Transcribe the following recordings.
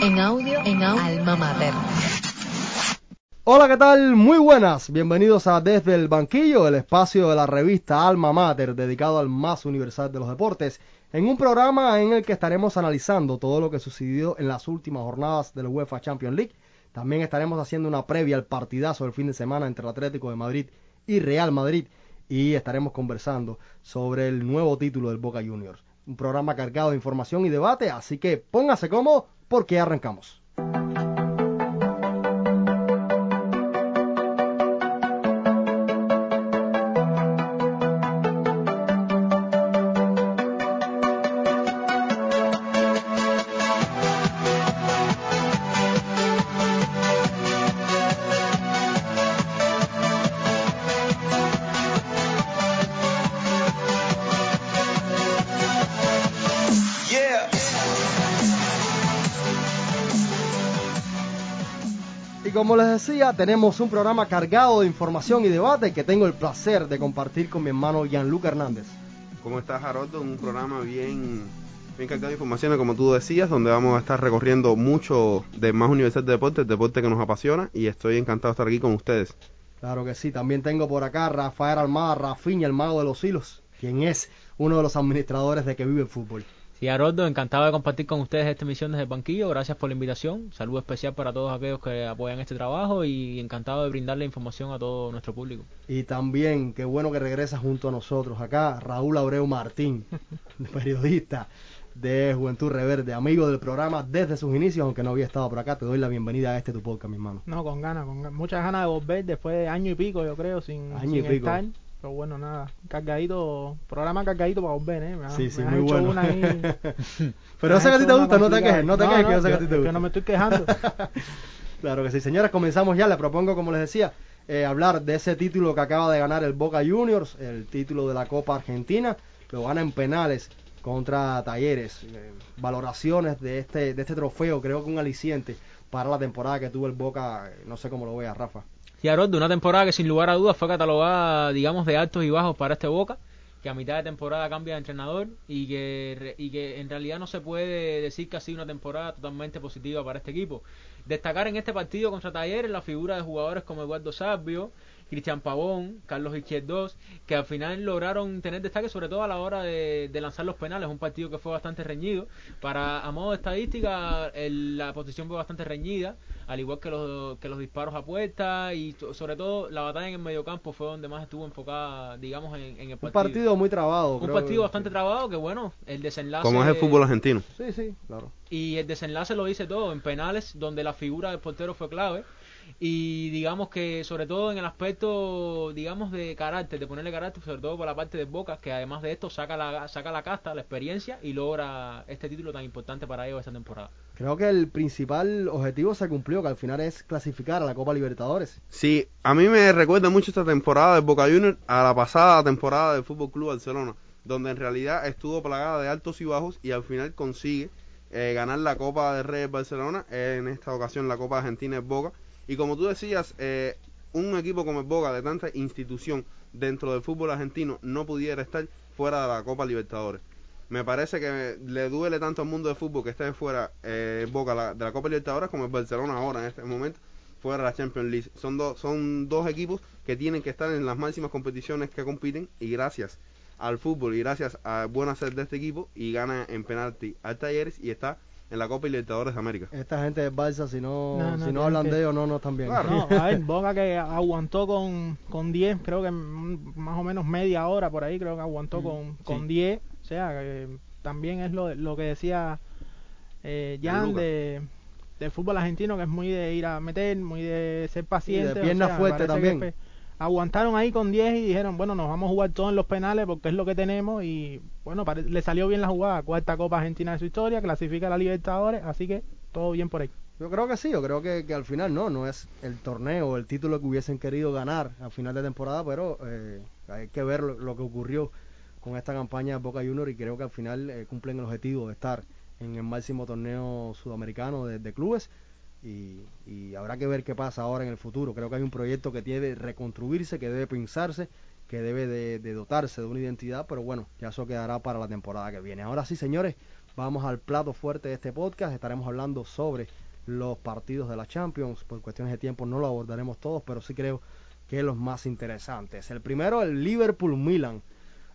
En audio, en alma mater. Hola, ¿qué tal? Muy buenas. Bienvenidos a Desde el Banquillo, el espacio de la revista Alma Mater dedicado al más universal de los deportes, en un programa en el que estaremos analizando todo lo que sucedió en las últimas jornadas de la UEFA Champions League. También estaremos haciendo una previa al partidazo del fin de semana entre el Atlético de Madrid y Real Madrid y estaremos conversando sobre el nuevo título del Boca Juniors. Un programa cargado de información y debate, así que póngase cómodo porque arrancamos. Como les decía, tenemos un programa cargado de información y debate que tengo el placer de compartir con mi hermano Gianluca Hernández. ¿Cómo estás, Haroldo? Un programa bien, bien cargado de informaciones, como tú decías, donde vamos a estar recorriendo mucho de más Universidad de Deportes, deporte que nos apasiona, y estoy encantado de estar aquí con ustedes. Claro que sí, también tengo por acá a Rafael Almada, Rafiña, el mago de los hilos, quien es uno de los administradores de que vive el fútbol. Sí, Haroldo, encantado de compartir con ustedes esta emisión desde el banquillo. Gracias por la invitación. Saludo especial para todos aquellos que apoyan este trabajo y encantado de brindarle información a todo nuestro público. Y también, qué bueno que regresa junto a nosotros acá, Raúl Abreu Martín, periodista de Juventud Reverde, amigo del programa desde sus inicios, aunque no había estado por acá. Te doy la bienvenida a este tu podcast, mi hermano. No, con ganas, con ganas. muchas ganas de volver después de año y pico, yo creo, sin, Año sin y pico. estar. Pero bueno, nada, cargadito, programa cargadito para volver, ¿eh? Me Sí, sí, me has muy bueno. una ahí- Pero has que a ti te gusta, no te quejes, no te quejes que yo sé que a ti te gusta. que no me estoy quejando. Claro que sí, señores, comenzamos ya. Les propongo, como les decía, eh, hablar de ese título que acaba de ganar el Boca Juniors, el título de la Copa Argentina. Lo gana en penales contra Talleres. Eh, valoraciones de este, de este trofeo, creo que un aliciente para la temporada que tuvo el Boca. No sé cómo lo veas, Rafa. Sí, Haroldo, una temporada que sin lugar a dudas fue catalogada, digamos, de altos y bajos para este Boca, que a mitad de temporada cambia de entrenador y que, y que en realidad no se puede decir que ha sido una temporada totalmente positiva para este equipo. Destacar en este partido contra Talleres la figura de jugadores como Eduardo Sabio, Cristian Pavón, Carlos Izquierdos, que al final lograron tener destaque sobre todo a la hora de, de lanzar los penales, un partido que fue bastante reñido. Para a modo de estadística, el- la posición fue bastante reñida, al igual que los, que los disparos a puerta y so- sobre todo la batalla en el mediocampo fue donde más estuvo enfocada, digamos, en, en el Un partido. partido muy trabado. Un creo partido que- bastante trabado que bueno, el desenlace Como es el fútbol argentino. Sí, sí, claro. y el desenlace lo dice todo en penales donde la figura del portero fue clave y digamos que sobre todo en el aspecto digamos de carácter de ponerle carácter sobre todo por la parte de Boca que además de esto saca la saca la casta la experiencia y logra este título tan importante para ellos esta temporada Creo que el principal objetivo se cumplió, que al final es clasificar a la Copa Libertadores. Sí, a mí me recuerda mucho esta temporada de Boca Juniors a la pasada temporada del Fútbol Club Barcelona, donde en realidad estuvo plagada de altos y bajos y al final consigue eh, ganar la Copa de Reyes Barcelona, en esta ocasión la Copa Argentina es Boca. Y como tú decías, eh, un equipo como el Boca de tanta institución dentro del fútbol argentino no pudiera estar fuera de la Copa Libertadores. Me parece que le duele tanto al mundo del fútbol que esté fuera eh, Boca la- de la Copa Libertadores como el Barcelona ahora en este momento fuera de la Champions League. Son, dos son dos equipos que tienen que estar en las máximas competiciones que compiten y gracias al fútbol y gracias a buen hacer de este equipo y gana en penalti al Talleres y está en la Copa Libertadores de América. Esta gente de Barça, si no, No, no, si no hablan que- de ellos, no, no están bien. Claro. No, a ver, Boca que aguantó con, con 10, creo que mm, más o menos media hora por ahí, creo que aguantó con, con sí. 10. O sea, que también es lo, lo que decía eh, Jan de, del fútbol argentino, que es muy de ir a meter, muy de ser paciente. pierna sea, fuerte también. Aguantaron ahí con 10 y dijeron, bueno, nos vamos a jugar todos en los penales porque es lo que tenemos y bueno, le salió bien la jugada, cuarta Copa Argentina de su historia, clasifica a la Libertadores, así que todo bien por ahí. Yo creo que sí, yo creo que, que al final no, no es el torneo, el título que hubiesen querido ganar al final de temporada, pero eh, hay que ver lo, que ocurrió con esta campaña de Boca Juniors y creo que al final eh, cumplen el objetivo de estar en el máximo torneo sudamericano de clubes y, y habrá que ver qué pasa ahora en el futuro. Creo que hay un proyecto que tiene que reconstruirse, que debe pensarse, que debe de, de dotarse de una identidad, pero bueno, ya eso quedará para la temporada que viene. Ahora sí, señores, vamos al plato fuerte de este podcast. Estaremos hablando sobre los partidos de la Champions. Por cuestiones de tiempo no lo abordaremos todos, pero sí creo que los más interesantes. El primero, el Liverpool-Milan.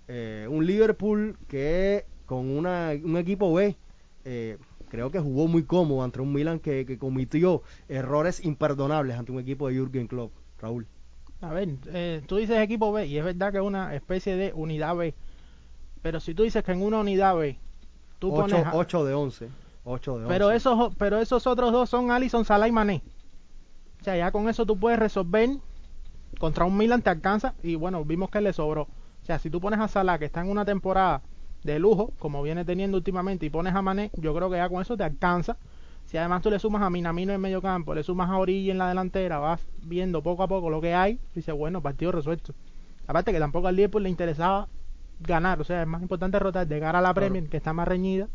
Eh, un Liverpool que con una, un equipo B eh, creo que jugó muy cómodo ante un Milan que, que cometió errores imperdonables ante un equipo de Jürgen Klopp. Raúl. A ver, eh, tú dices equipo B y es verdad que es una especie de unidad B. Pero si tú dices que en una unidad B tú 8, pones... a- 8 de 11. 8 de 11. pero, esos, pero esos otros dos son Alisson, Salah y Mané. O sea, ya con eso tú puedes resolver contra un Milan te alcanza y bueno, vimos que le sobró. O sea, si tú pones a Salah que está en una temporada de lujo, como viene teniendo últimamente, y pones a Mané, yo creo que ya con eso te alcanza. Si además tú le sumas a Minamino en medio campo, le sumas a Origi en la delantera, vas viendo poco a poco lo que hay, dices, bueno, partido resuelto. Aparte que tampoco al Liverpool le interesaba ganar, o sea, es más importante rotar de cara a la Claro. Premier, que está más reñida.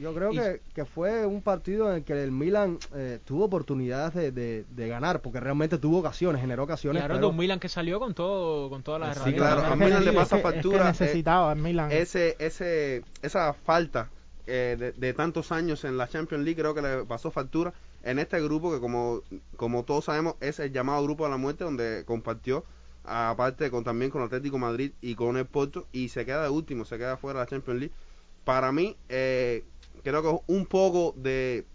Yo creo Y- que, que fue un partido en el que el Milan eh, tuvo oportunidades de, de- de ganar, porque realmente tuvo ocasiones, generó ocasiones. ahora pero- un Milan que salió con todo con todas las Sí, herramientas. claro, a Milan le pasa factura, Es que eh, necesitaba el Milan. ese, ese, esa falta eh, de, de tantos años en la Champions League creo que le pasó factura en este grupo que como, como todos sabemos es el llamado grupo de la muerte donde compartió aparte con también con Atlético Madrid y con el Porto y se queda de último, se queda fuera de la Champions League. Para mí eh, creo que es un poco de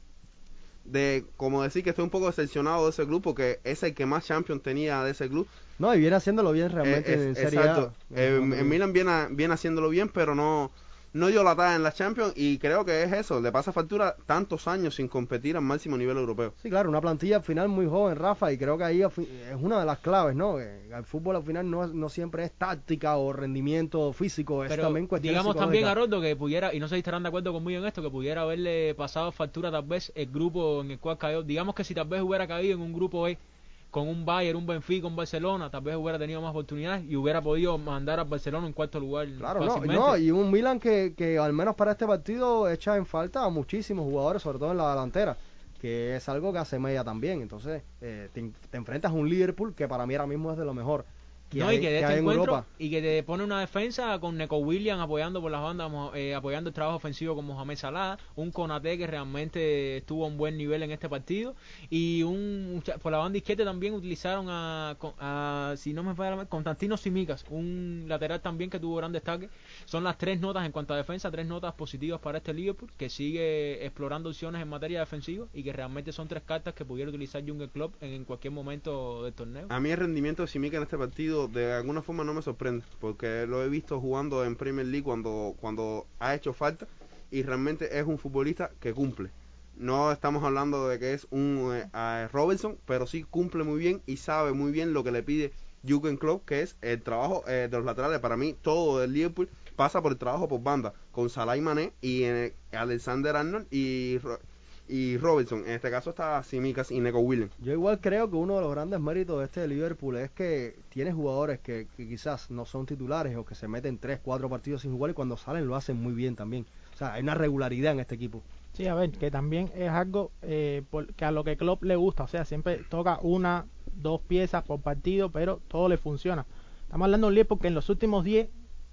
de como decir que estoy un poco decepcionado de ese grupo que es el que más Champions tenía de ese club No, y viene haciéndolo bien realmente eh, es- en Serie exacto. A. Eh, el Milan viene, viene haciéndolo bien, pero no, no dio la talla en la Champions y creo que es eso. Le pasa factura tantos años sin competir al máximo nivel europeo. Sí, claro, una plantilla al final muy joven, Rafa, y creo que ahí es una de las claves, ¿no? El fútbol al final no, es- no siempre es táctica o rendimiento físico, es Pero también cuestión digamos también, psicológica. Haroldo, que pudiera, y no sé si estarán de acuerdo conmigo en esto, que pudiera haberle pasado factura tal vez el grupo en el cual cayó. Digamos que si tal vez hubiera caído en un grupo E con un Bayern, un Benfica, un Barcelona, tal vez hubiera tenido más oportunidades y hubiera podido mandar al Barcelona en cuarto lugar Claro, no, no, y un Milan que, que al menos para este partido echa en falta a muchísimos jugadores, sobre todo en la delantera, que es algo que hace media también. Entonces, eh, te, te enfrentas a un Liverpool que para mí ahora mismo es de lo mejor No, hay, y que de que este en encuentro Europa. y que te pone una defensa con Neco Williams apoyando por las bandas, eh, apoyando el trabajo ofensivo con Mohamed Salah, un Konate que realmente estuvo a un buen nivel en este partido y un por la banda izquierda también utilizaron a, a- si no me falla Constantino Simicas, un lateral también que tuvo gran destaque. Son las tres notas en cuanto a defensa, tres notas positivas para este Liverpool que sigue explorando opciones en materia defensiva y que realmente son tres cartas que pudiera utilizar Jürgen Klopp en cualquier momento del torneo. A mí el rendimiento de Simica en este partido de alguna forma no me sorprende, porque lo he visto jugando en Premier League cuando, cuando ha hecho falta y realmente es un futbolista que cumple. No estamos hablando de que es un eh, Robinson, pero sí cumple muy bien y sabe muy bien lo que le pide Jürgen Klopp, que es el trabajo eh, de los laterales. Para mí todo del Liverpool pasa por el trabajo por banda, con Salah y Mané y eh, Alexander Arnold y, y Robinson. En este caso está Simicas y Neco Williams. Yo igual creo que uno de los grandes méritos de este Liverpool es que tiene jugadores que, que quizás no son titulares o que se meten 3, 4 partidos sin jugar y cuando salen lo hacen muy bien también. O sea, hay una regularidad en este equipo. Sí, a ver, que también es algo eh, por- que a lo que Klopp le gusta, o sea, siempre toca una, dos piezas por partido, pero todo le funciona. Estamos hablando de un Liverpool que en los últimos 10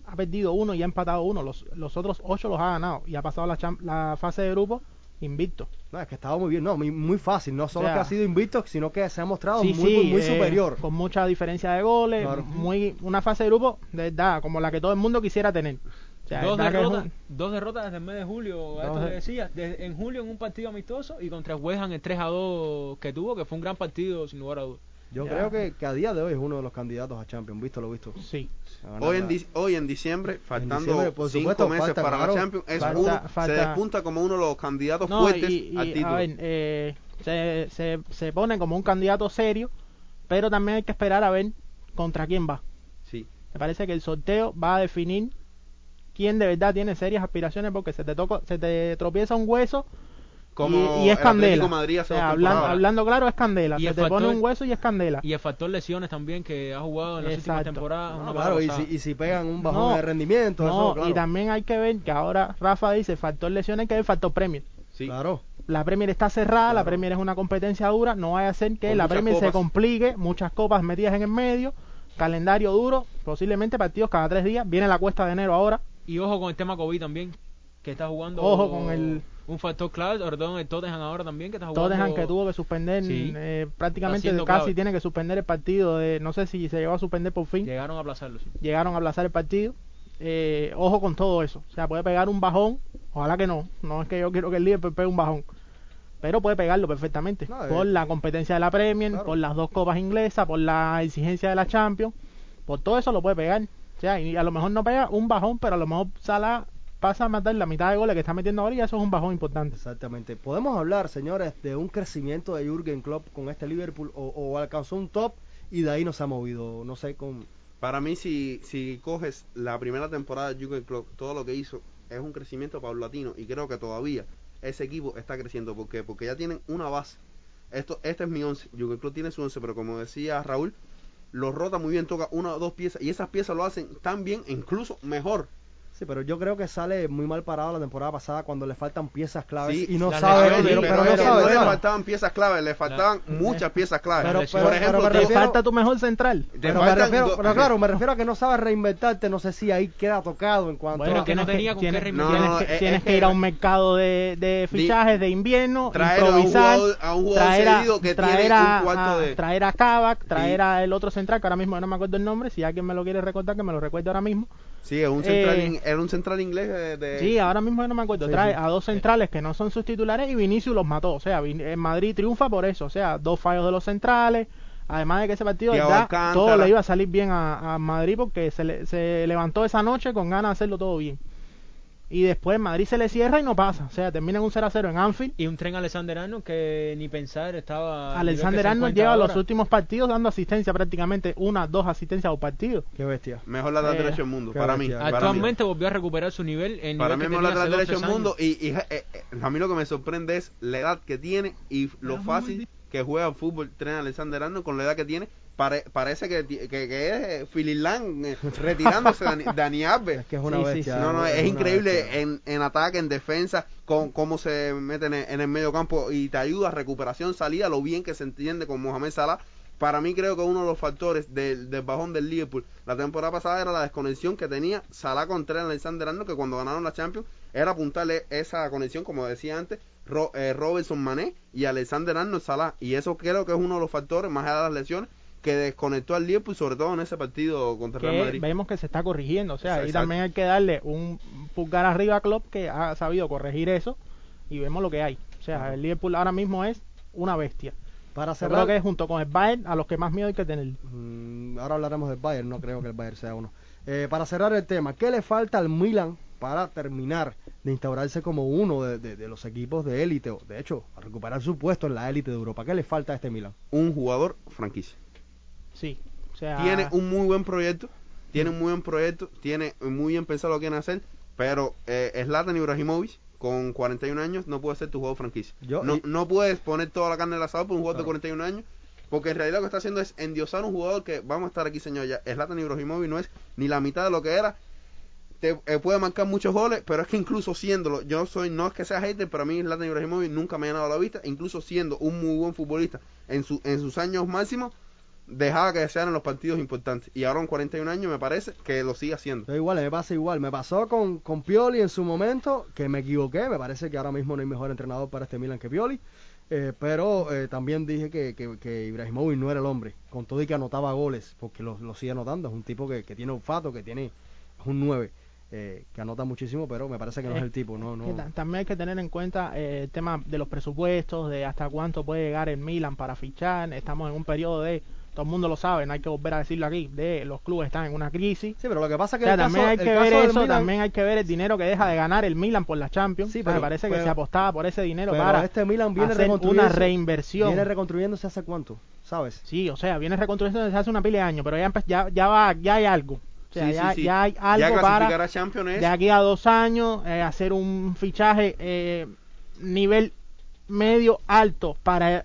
ha perdido uno y ha empatado uno, los, los otros 8 los ha ganado y ha pasado la, la fase de grupo invicto. No, es que estaba muy bien, no, muy, muy fácil. No solo O sea, que ha sido invicto, sino que se ha mostrado Sí, muy, sí, muy eh, superior. Con mucha diferencia de goles, Claro. muy una fase de grupo, de verdad, como la que todo el mundo quisiera tener. O sea, dos, derrotas, un- dos derrotas desde el mes de julio, esto que de- decías, de- en julio en un partido amistoso y contra West Ham el 3 a 2 que tuvo, que fue un gran partido sin lugar a dudas. Yo Ya. creo que, que a día de hoy es uno de los candidatos a Champions, visto lo visto. Sí. Hoy en, di- hoy en diciembre, faltando diciembre, por cinco supuesto, meses falta, para claro. la Champions, es Falta- uno, falta- se despunta como uno de los candidatos No, fuertes y, y, al título. a ver, eh, se, se, se pone como un candidato serio, pero también hay que esperar a ver contra quién va. Sí. Me parece que el sorteo va a definir quién de verdad tiene serias aspiraciones porque se te toca, se te tropieza un hueso Como y, y es el candela. Atlético de Madrid O hace sea, dos hablan- temporadas. hablando claro es candela. Y se te pone un hueso y es candela. Y el factor lesiones también que ha jugado en las últimas Exacto. temporadas. No, una claro, y si, y si pegan un bajón No, de rendimiento, No, eso, claro. y también hay que ver que ahora Rafa dice factor lesiones que es el factor Premier. Sí. Claro. La Premier está cerrada, la. Premier es una competencia dura, no vaya a ser que Con la Premier se complique, muchas copas metidas en el medio, calendario duro, posiblemente partidos cada tres días, viene la cuesta de enero ahora, Y ojo con el tema COVID también, que está jugando. Ojo con el- Un factor clave, sobre todo en el Tottenham ahora también, que está jugando. Tottenham que tuvo que suspender, Sí. eh, prácticamente casi clave. tiene que suspender el partido. De, no sé si se llegó a suspender por fin. Llegaron a aplazarlo, sí. Llegaron a aplazar el partido. Eh, ojo con todo eso. O sea, puede pegar un bajón. Ojalá que no. No es que yo quiero que el Liverpool pegue un bajón. Pero puede pegarlo perfectamente. No, eh, por la competencia de la Premier, claro. por las dos copas inglesas, por la exigencia de la Champions. Por todo eso lo puede pegar. O sea, y a lo mejor no pega un bajón, pero a lo mejor Salah pasa a matar la mitad de goles que está metiendo ahora y eso es un bajón importante. Exactamente. Podemos hablar, señores, de un crecimiento de Jürgen Klopp con este Liverpool o, o alcanzó un top y de ahí no se ha movido. No sé, con Para mí, si, si coges la primera temporada de Jürgen Klopp, todo lo que hizo es un crecimiento paulatino y creo que todavía ese equipo está creciendo. ¿Por qué? Porque ya tienen una base. Esto, este es mi once. Jürgen Klopp tiene su once, pero como decía Raúl, lo rota muy bien, toca una o dos piezas y esas piezas lo hacen tan bien, incluso mejor. Sí, pero yo creo que sale muy mal parado la temporada pasada cuando le faltan piezas claves Sí, y no sabe, lesiones, pero, pero, pero es no que sabe. no le faltaban piezas claves, le faltaban muchas piezas claves. Pero- pero- Por ejemplo, Te refiero- falta tu mejor central. Pero, me faltan refiero, do- pero claro, me refiero a que no sabes reinventarte, no sé si ahí queda tocado en cuanto Bueno, a... que no tienes tenía con tienes- qué tienes, es- tienes es que que- ir a un mercado de, de fichajes de invierno, traer a un improvisar, a un jugador traer a, cedido que traer tiene a, un de... traer a Kavak, traer Sí. a el otro central, que ahora mismo no me acuerdo el nombre, si alguien me lo quiere recordar, que me lo recuerde ahora mismo. Sí, es un central, Eh, era un central inglés de... de- Sí, ahora mismo no me acuerdo. Sí, Trae sí. a dos centrales que no son sus titulares y Vinicius los mató. O sea, en Madrid triunfa por eso. O sea, dos fallos de los centrales. Además de que ese partido ya todo le iba a salir bien a, a Madrid porque se, le- se levantó esa noche con ganas de hacerlo todo bien. Y después Madrid se le cierra y no pasa. O sea, termina en un 0 a 0 en Anfield. Y un tren Alexander Arnold que ni pensar estaba. Alexander Arnold lleva los últimos partidos dando asistencia prácticamente, una, dos asistencias por partido. Qué bestia. Mejor lateral Eh, derecho del mundo, para mí. bestia. Para mí. Actualmente volvió a recuperar su nivel. El Para nivel mí que es tenía mejor lateral hace dos, derecho del mundo y, y, eh, eh, a mí lo que me sorprende es la edad que tiene y lo fácil que juega al fútbol tren Alexander Arnold con la edad que tiene. Pare- parece que, que, que es eh, Fililán eh, retirándose de Dani- Dani Alves. Es que es una Sí, bestia. sí. No, no, es increíble en, en ataque, en defensa, con cómo se mete en el, en el medio campo y te ayuda a recuperación, salida, lo bien que se entiende con Mohamed Salah. Para mí creo que uno de los factores del, del bajón del Liverpool la temporada pasada era la desconexión que tenía Salah con Trent Alexander-Arnold, que cuando ganaron la Champions era apuntarle esa conexión, como decía antes, Ro- eh, Robertson Mané y Alexander-Arnold Salah. Y eso creo que es uno de los factores, más allá de las lesiones, que desconectó al Liverpool, sobre todo en ese partido contra el Real que Madrid. vemos que se está corrigiendo. O sea, ahí también hay que darle un pulgar arriba a Klopp que ha sabido corregir eso y vemos lo que hay. O sea, el Liverpool ahora mismo es una bestia. Para Yo cerrar, creo que junto con el Bayern a los que más miedo hay que tener. Mm, ahora hablaremos del Bayern, no creo que el Bayern sea uno. Eh, para cerrar el tema, ¿qué le falta al Milan para terminar de instaurarse como uno de, de- de los equipos de élite, o de hecho, a recuperar su puesto en la élite de Europa? ¿Qué le falta a este Milan? Un jugador franquicia. Sí. O sea, tiene un muy buen proyecto, tiene un muy buen proyecto, tiene muy bien pensado lo que quieren hacer, pero eh, Zlatan Ibrahimovic con 41 años no puede ser tu jugador franquicia. Yo- no, y- no puedes poner toda la carne al asado por un jugador Claro. de 41 años, porque en realidad lo que está haciendo es endiosar un jugador que, vamos a estar aquí señor, ya Zlatan Ibrahimovic no es ni la mitad de lo que era. Te eh, puede marcar muchos goles, pero es que incluso siéndolo, yo soy, no es que sea hater, pero a mí Zlatan Ibrahimovic nunca me ha llenado la vista, incluso siendo un muy buen futbolista en, su, en sus años máximos, dejaba que desear en los partidos importantes. Y ahora con 41 años me parece que lo sigue haciendo. Yo igual, me pasa igual. Me pasó con, con Pioli en su momento, que me equivoqué. Me parece que ahora mismo no hay mejor entrenador para este Milan que Pioli. Eh, pero eh, también dije que, que, que Ibrahimovic no era el hombre, con todo y que anotaba goles, porque lo, lo sigue anotando. Es un tipo que, que tiene olfato, que tiene, es un 9, eh, que anota muchísimo, pero me parece que no es Eh, el tipo. No, no. también hay que tener en cuenta eh, el tema de los presupuestos, de hasta cuánto puede llegar el Milan para fichar. Estamos en un periodo de, todo el mundo lo sabe, no hay que volver a decirlo aquí, de los clubes están en una crisis. Sí, pero lo que pasa es O que sea, el también caso, hay que caso ver del eso, Milan- también hay que ver el dinero que deja de ganar el Milan por la Champions. Sí, O sea, pero- me parece que se apostaba por ese dinero pero para este Milan viene hacer una reconstruyéndose- reinversión. Viene reconstruyéndose hace cuánto, ¿sabes? Sí, o sea, viene reconstruyendo desde hace una pila de años, pero ya, ya, ya, va, ya hay algo. O sea, Sí, ya, sí, sí. ya hay ya algo clasificar para a Champions es- de aquí a dos años eh, hacer un fichaje eh, nivel medio alto para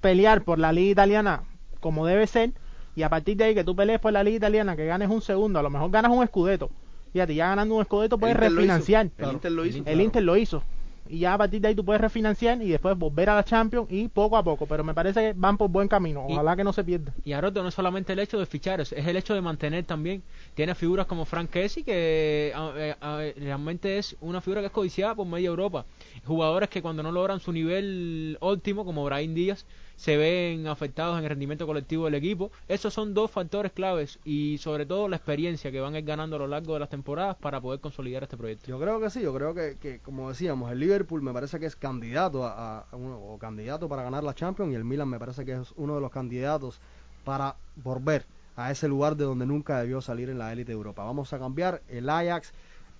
pelear por la liga italiana como debe ser y a partir de ahí que tú pelees por la liga italiana que ganes un segundo a lo mejor ganas un escudeto fíjate ya ganando un escudeto el puedes refinanciar El Inter lo hizo. el Inter lo hizo y ya a partir de ahí tú puedes refinanciar y después volver a la Champions y poco a poco, pero me parece que van por buen camino, Y- ojalá que no se pierda. Y Aroto no es solamente el hecho de fichar, es es el hecho de mantener también. Tiene figuras como Frank Kessie, que a- eh, a- realmente es una figura que es codiciada por media Europa. Jugadores que cuando no logran su nivel óptimo, como Brahim Díaz, se ven afectados en el rendimiento colectivo del equipo. Esos son dos factores claves y sobre todo la experiencia que van a ir ganando a lo largo de las temporadas para poder consolidar este proyecto. Yo creo que sí, yo creo que, que, como decíamos, el Liverpool me parece que es candidato a, a uno, o candidato para ganar la Champions y el Milan me parece que es uno de los candidatos para volver a ese lugar de donde nunca debió salir en la élite de Europa. Vamos a cambiar el Ajax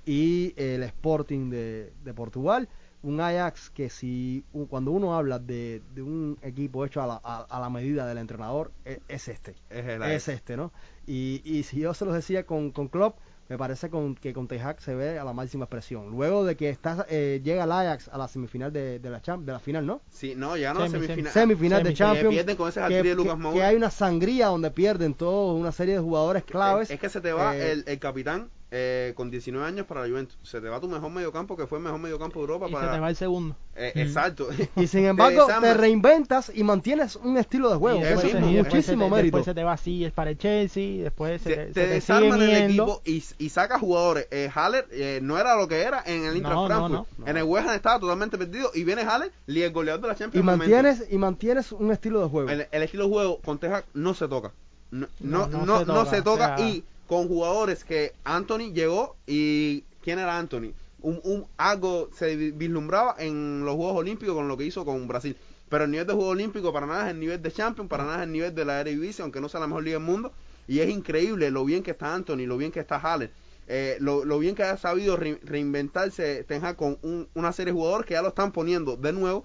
y el Sporting de, de Portugal. Un Ajax que si cuando uno habla de, de un equipo hecho a la, a- a la medida del entrenador, e- es, este Es el es este, ¿no? Y, y si yo se los decía con, con Klopp, me parece con, que con Ten Hag se ve a la máxima expresión. Luego de que está, eh, llega el Ajax a la semifinal de, de la champ, de la final, ¿no? Sí, no, ya no Semi, semifinal. Semifinal de Champions. que pierden con ese que, de Lucas que- que hay una sangría donde pierden todos una serie de jugadores claves. Es que se te va Eh, el, el capitán eh, con 19 años para la Juventus. Se te va tu mejor mediocampo, que fue el mejor mediocampo de Europa Y para... se te va el segundo. Eh, Mm. Exacto. Y sin embargo, te reinventas y mantienes un estilo de juego. Y después, es se, y después muchísimo se te, mérito. después se te va Silles para el Chelsea, después se te, te, se desarman el yendo. equipo y, y saca jugadores. Eh, Haller eh, no era lo que era en el Inter No, no, Frankfurt. no. En el West Ham estaba totalmente perdido y viene Haller y el goleador de la Y Champions. momento. mantienes, y mantienes un estilo de juego. El, el estilo de juego con Teja no se toca. No, no, No, no, no no se se toca, toca. o sea- Y con jugadores que Anthony llegó y ¿quién era Anthony? Un, un algo se vi- vislumbraba en los Juegos Olímpicos con lo que hizo con Brasil. Pero el nivel de Juego Olímpico para nada es el nivel de Champions, para nada es el nivel de la Eredivisie, aunque no sea la mejor liga del mundo. Y es increíble lo bien que está Anthony, lo bien que está Haller. eh, lo, lo bien que ha sabido re- reinventarse Ten Hag con un- una serie de jugadores que ya lo están poniendo de nuevo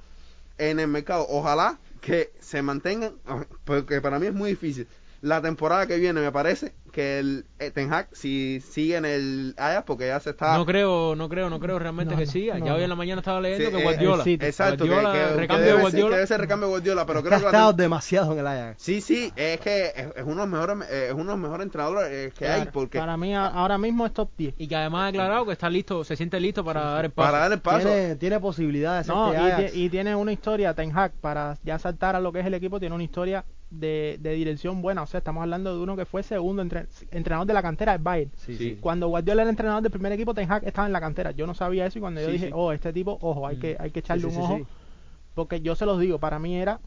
en el mercado. Ojalá que se mantengan, porque para mí es muy difícil. La temporada que viene me parece que el eh, Ten Hag si sigue en el Ajax porque ya se está No creo, no creo, no creo realmente No, que no, siga. no, ya hoy en la mañana estaba leyendo Sí, que eh, Guardiola. el exacto que, Guardiola, que- que recambio de debe ser- Guardiola. que debe ser recambio de Guardiola, pero Que creo ha que la estado demasiado en el Ajax. Sí, sí, es que es, es uno de los mejores eh, es uno de los mejores entrenadores eh, que hay porque Para mí ahora mismo es top 10. Y que además ha declarado que está listo, se siente listo para dar el paso. para dar el paso Tiene, tiene posibilidades No, este y, y tiene una historia, Ten Hag, para ya saltar a lo que es el equipo, tiene una historia de, de dirección buena. O sea, estamos hablando de uno que fue segundo entre- entrenador de la cantera del Bayern. Sí, Sí. Cuando Guardiola era entrenador del primer equipo, Ten Hag estaba en la cantera. Yo no sabía eso y cuando yo Sí, dije, sí. oh, este tipo, ojo, hay que, hay que echarle Sí, sí, un sí, ojo. sí. Porque yo se los digo, para mí era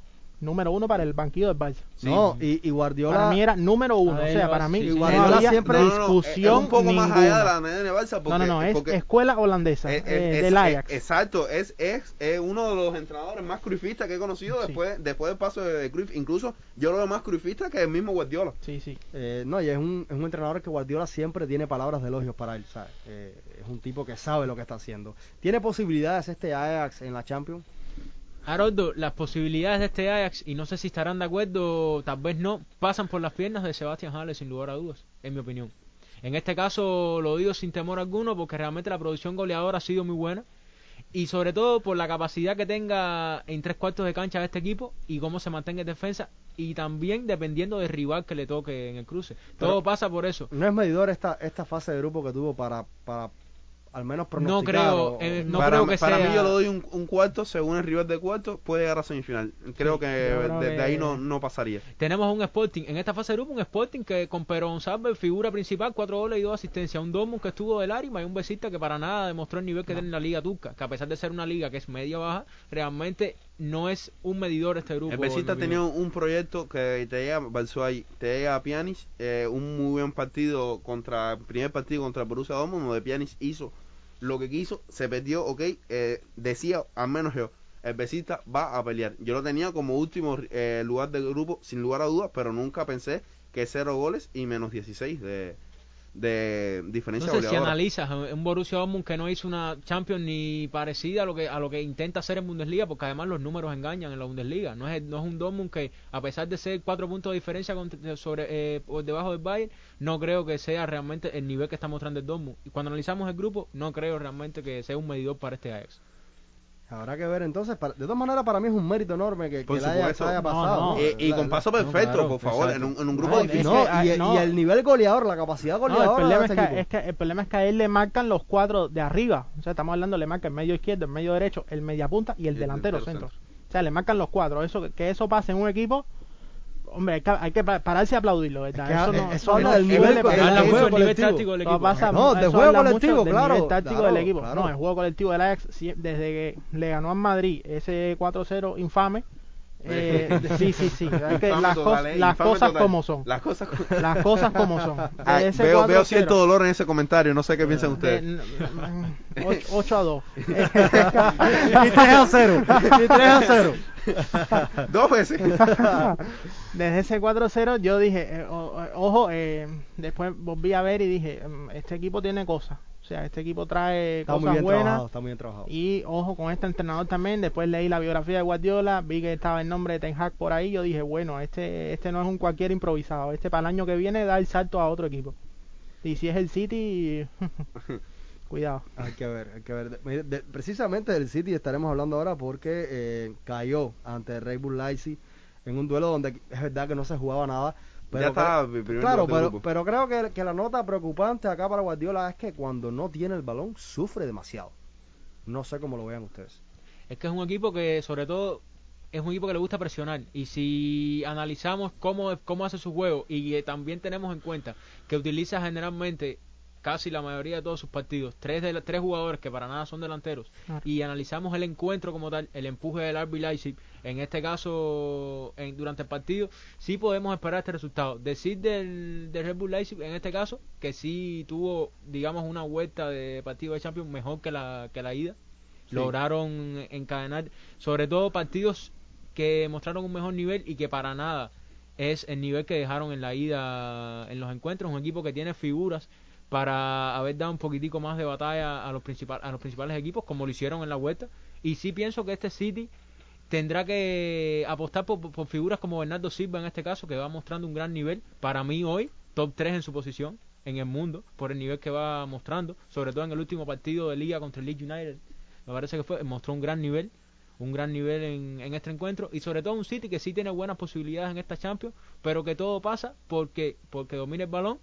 número uno para el banquillo del Barça. Sí. No, y, y Guardiola. Para mí era número uno. O sea, para mí sí, sí, no Guardiola siempre- No, discusión es un poco más allá de la manera de Barça porque, no, no, no, es porque- escuela holandesa, Es- eh, es- del Ajax. es- exacto, es, es, es uno de los entrenadores más cruifistas que he conocido Sí. después, después del paso de, de Cruyff. Incluso yo lo veo más cruifista que el mismo Guardiola. Sí, sí. Eh, no, y es un, es un entrenador que Guardiola siempre tiene palabras de elogios para él, ¿sabes? Eh, es un tipo que sabe lo que está haciendo. ¿Tiene posibilidades este Ajax en la Champions? Haroldo, las posibilidades de este Ajax, y no sé si estarán de acuerdo, tal vez no, pasan por las piernas de Sebastián Haller, sin lugar a dudas, en mi opinión. En este caso lo digo sin temor alguno porque realmente la producción goleadora ha sido muy buena y sobre todo por la capacidad que tenga en tres cuartos de cancha de este equipo y cómo se mantenga en defensa y también dependiendo del rival que le toque en el cruce. Todo pasa por eso. ¿No es medidor esta, esta fase de grupo que tuvo para, para al menos No pronosticar? creo, eh, no para creo que para sea... mí yo le doy un, un cuarto, según el rival de cuarto, puede llegar a semifinal. Creo que creo desde que- ahí no, no pasaría. Tenemos un Sporting, en esta fase de grupo un Sporting que con Pedro González, figura principal, cuatro goles y dos asistencias, un Dortmund que estuvo del Arima y un Besita que para nada demostró el nivel que tiene en la liga turca, que a pesar de ser una liga que es media baja, realmente no es un medidor este grupo. El Besita tenía un proyecto que te llega Balsuay, te llega a Pjanic, eh, un muy buen partido contra, primer partido contra Borussia Dortmund, donde Pjanic hizo lo que quiso, se perdió, ok, eh, decía, al menos yo, el Besita va a pelear. Yo lo tenía como último eh, lugar del grupo, sin lugar a dudas, pero nunca pensé que cero goles y menos 16 de, de diferencia Entonces, si analizas un Borussia Dortmund que no hizo una Champions ni parecida a lo que a lo que intenta hacer en Bundesliga, porque además los números engañan en la Bundesliga. No es, no es un Dortmund que, a pesar de ser cuatro puntos de diferencia sobre eh, por debajo del Bayern, no creo que sea realmente el nivel que está mostrando el Dortmund. Y cuando analizamos el grupo, no creo realmente que sea un medidor para este Ajax. Habrá que ver entonces. para- de todas maneras, para mí es un mérito enorme que, que haya, pasado. no. ¿no? Y, y La- con paso perfecto, claro, por favor, en un, en un grupo No, difícil. Y, ah, y el nivel goleador, la capacidad No, el goleadora problema, de es este que, es que el problema es que a él le marcan los cuadros de arriba. O sea, estamos hablando, le marca el medio izquierdo, el medio derecho, el media punta y el Y el delantero delantero centro. O sea, le marcan los cuadros. Eso, que eso pase en un equipo, hombre, hay que, hay que pa- pararse y aplaudirlo, ¿verdad? que, eso no, eso habla del nivel de del del táctico del equipo. pasa- No, de juego colectivo, del claro, nivel táctico claro, del equipo. claro. No, el juego colectivo del Ajax, desde que le ganó a Madrid ese 4-0 infame, eh, sí, sí, sí. que las, total, cos- eh, las cosas total. como son. Las cosas como- Las cosas como son. Ay, veo, veo 4-0, cierto dolor en ese comentario, no sé qué piensan ustedes. 8 a 2. y 3 a 0. Y 3 a 0. Dos veces. Desde ese 4-0 yo dije, eh, o- o- ojo, eh, después volví a ver y dije, mm, este equipo tiene cosas. O sea, este equipo trae Está muy cosas bien buenas. trabajado, está muy bien trabajado. Y ojo con este entrenador también. Después leí la biografía de Guardiola, vi que estaba el nombre de Ten Hag por ahí. Yo dije, bueno, este este no es un cualquier improvisado. Este para el año que viene da el salto a otro equipo. Y si es el City, cuidado. Hay que ver, hay que ver. De- mire, de- precisamente del City estaremos hablando ahora porque eh, cayó ante Red Bull Leipzig en un duelo donde es verdad que no se jugaba nada. Pero ya estaba cre- el primer Claro, pero, pero creo que, que la nota preocupante acá para Guardiola es que cuando no tiene el balón sufre demasiado. No sé cómo lo vean ustedes. Es que es un equipo que, sobre todo, es un equipo que le gusta presionar. Y si analizamos cómo, cómo hace su juego y también tenemos en cuenta que utiliza generalmente casi la mayoría de todos sus partidos tres, de, tres jugadores que para nada son delanteros Claro. y analizamos el encuentro como tal, el empuje del RB Leipzig, en este caso en, durante el partido, sí podemos esperar este resultado. Decir del, del Red Bull Leipzig en este caso que sí tuvo, digamos, una vuelta de partido de Champions mejor que la, que la ida. Sí. Lograron encadenar, sobre todo partidos que mostraron un mejor nivel y que para nada es el nivel que dejaron en la ida en los encuentros. Un equipo que tiene figuras para haber dado un poquitico más de batalla a los, principal, a los principales equipos, como lo hicieron en la vuelta. Y sí pienso que este City tendrá que apostar por, por figuras como Bernardo Silva en este caso, que va mostrando un gran nivel. Para mí hoy, top 3 en su posición en el mundo, por el nivel que va mostrando, sobre todo en el último partido de liga contra el Leeds United. Me parece que fue, mostró un gran nivel, un gran nivel en, en este encuentro y sobre todo un City que sí tiene buenas posibilidades en esta Champions, pero que todo pasa porque porque domina el balón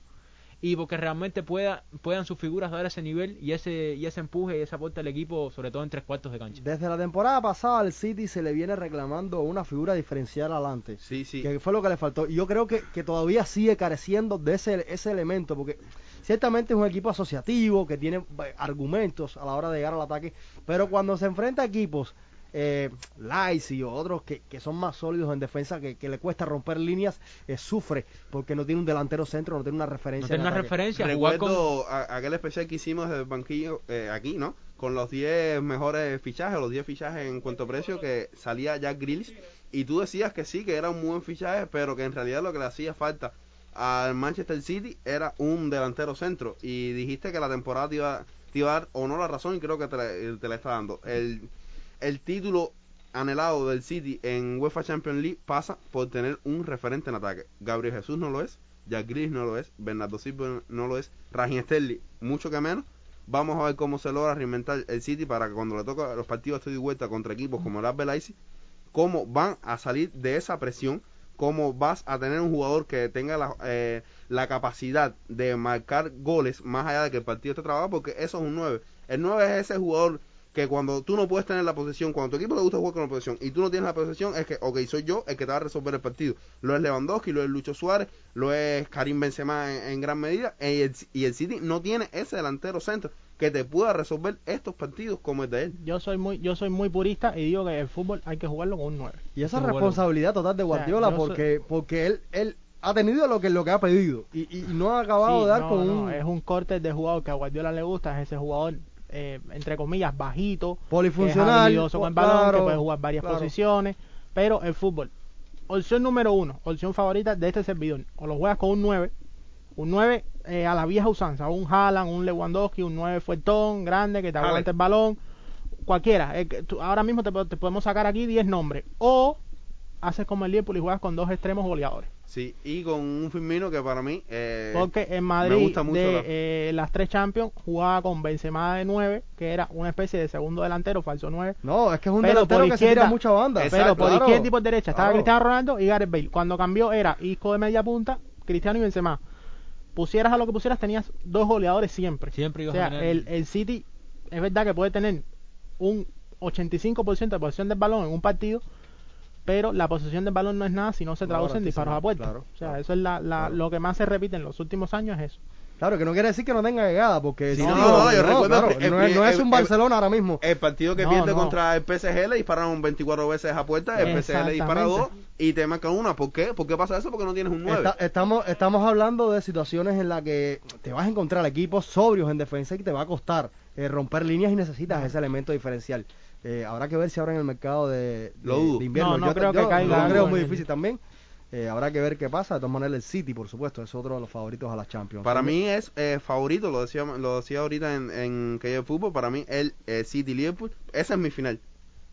y porque realmente pueda, puedan sus figuras dar ese nivel y ese y ese empuje y ese aporte al equipo, sobre todo en tres cuartos de cancha. Desde la temporada pasada al City se le viene reclamando una figura diferencial adelante. Sí, sí. que fue lo que le faltó. Y yo creo que, que todavía sigue careciendo de ese, ese elemento, porque ciertamente es un equipo asociativo que tiene eh, argumentos a la hora de llegar al ataque, pero cuando se enfrenta a equipos, eh, Leipzig o otros que, que son más sólidos en defensa, que, que le cuesta romper líneas, eh, sufre porque no tiene un delantero centro, no tiene una referencia. No tiene en una ataque. referencia, con Recuerdo a- aquel especial que hicimos desde el banquillo eh, aquí, ¿no? Con los 10 mejores fichajes, los 10 fichajes en cuanto a precio que salía Jack Grealish y tú decías que sí, que era un buen fichaje, pero que en realidad lo que le hacía falta al Manchester City era un delantero centro y dijiste que la temporada te iba, te iba a dar o no la razón y creo que te la, te la está dando. El, el título anhelado del City en UEFA Champions League pasa por tener un referente en ataque. Gabriel Jesús no lo es, Jack Grealish no lo es, Bernardo Silva no lo es, Raheem Sterling mucho que menos. Vamos a ver cómo se logra reinventar el City para que cuando le toca los partidos de vuelta contra equipos como el Leipzig, cómo van a salir de esa presión, cómo vas a tener un jugador que tenga la, eh, la capacidad de marcar goles más allá de que el partido esté trabado, porque eso es un 9. El 9 es ese jugador que cuando tú no puedes tener la posesión, cuando tu equipo le gusta jugar con la posesión y tú no tienes la posesión, es que, ok, soy yo el que te va a resolver el partido. Lo es Lewandowski, lo es Lucho Suárez, lo es Karim Benzema en, en gran medida, y el, y el City no tiene ese delantero centro que te pueda resolver estos partidos como el de él. Yo soy muy yo soy muy purista y digo que el fútbol hay que jugarlo con un 9. Y esa responsabilidad total de Guardiola porque porque él él ha tenido lo que lo que ha pedido y, y no ha acabado Sí, de dar no, con no, un es un corte de jugador que a Guardiola le gusta, es ese jugador eh, entre comillas bajito, que es polifuncional. habilidoso con el balón, claro, que puede jugar varias claro. posiciones, pero el fútbol, opción número uno, opción favorita de este servidor, o lo juegas con un 9, un 9 eh, a la vieja usanza, un Haaland, un Lewandowski, un 9 fuertón, grande, que te aguante el balón, cualquiera, eh, tú- ahora mismo te, te podemos sacar aquí 10 nombres, o haces como el Liverpool y juegas con dos extremos goleadores. Sí, y con un Firmino que para mí... Eh, Porque en me Madrid, gusta mucho de la- eh, las tres Champions, jugaba con Benzema de 9, que era una especie de segundo delantero, falso 9. No, es que es un Pero delantero que se tira mucha banda. Exacto, pero por claro. izquierda y por derecha estaba Claro. Cristiano Ronaldo y Gareth Bale. Cuando cambió era Isco de media punta, Cristiano y Benzema. Pusieras a lo que pusieras, tenías dos goleadores siempre. Siempre O ibas sea, a tener- el, el City es verdad que puede tener un 85% de posesión del balón en un partido, pero la posesión del balón no es nada si no se No traduce en disparos a puerta. claro, o sea, claro, eso es la, la- claro. lo que más se repite en los últimos años es eso. Claro, que no quiere decir que no tenga llegada, porque Sí, si no, digo, no, yo recuerdo claro, el- no, es, no el- es un el- Barcelona ahora mismo. El partido que No, pierde no. contra el PSG le dispararon 24 veces a puerta, el PSG le dispara dos y te marcan una. ¿Por qué? ¿Por qué pasa eso? Porque no tienes un 9. Está- estamos, estamos hablando de situaciones en las que te vas a encontrar equipos sobrios en defensa y te va a costar eh, romper líneas y necesitas ese elemento diferencial. Eh, habrá que ver si ahora en el mercado de, de- Lo dudo. de invierno. No, no yo creo que yo caiga lo algo creo muy el- difícil también. Eh, habrá que ver qué pasa. De todas maneras, el City, por supuesto, es otro de los favoritos a la Champions. Para mí es eh, favorito, lo decía lo decía ahorita en, en que de fútbol, para mí el eh, City Liverpool, esa es mi final.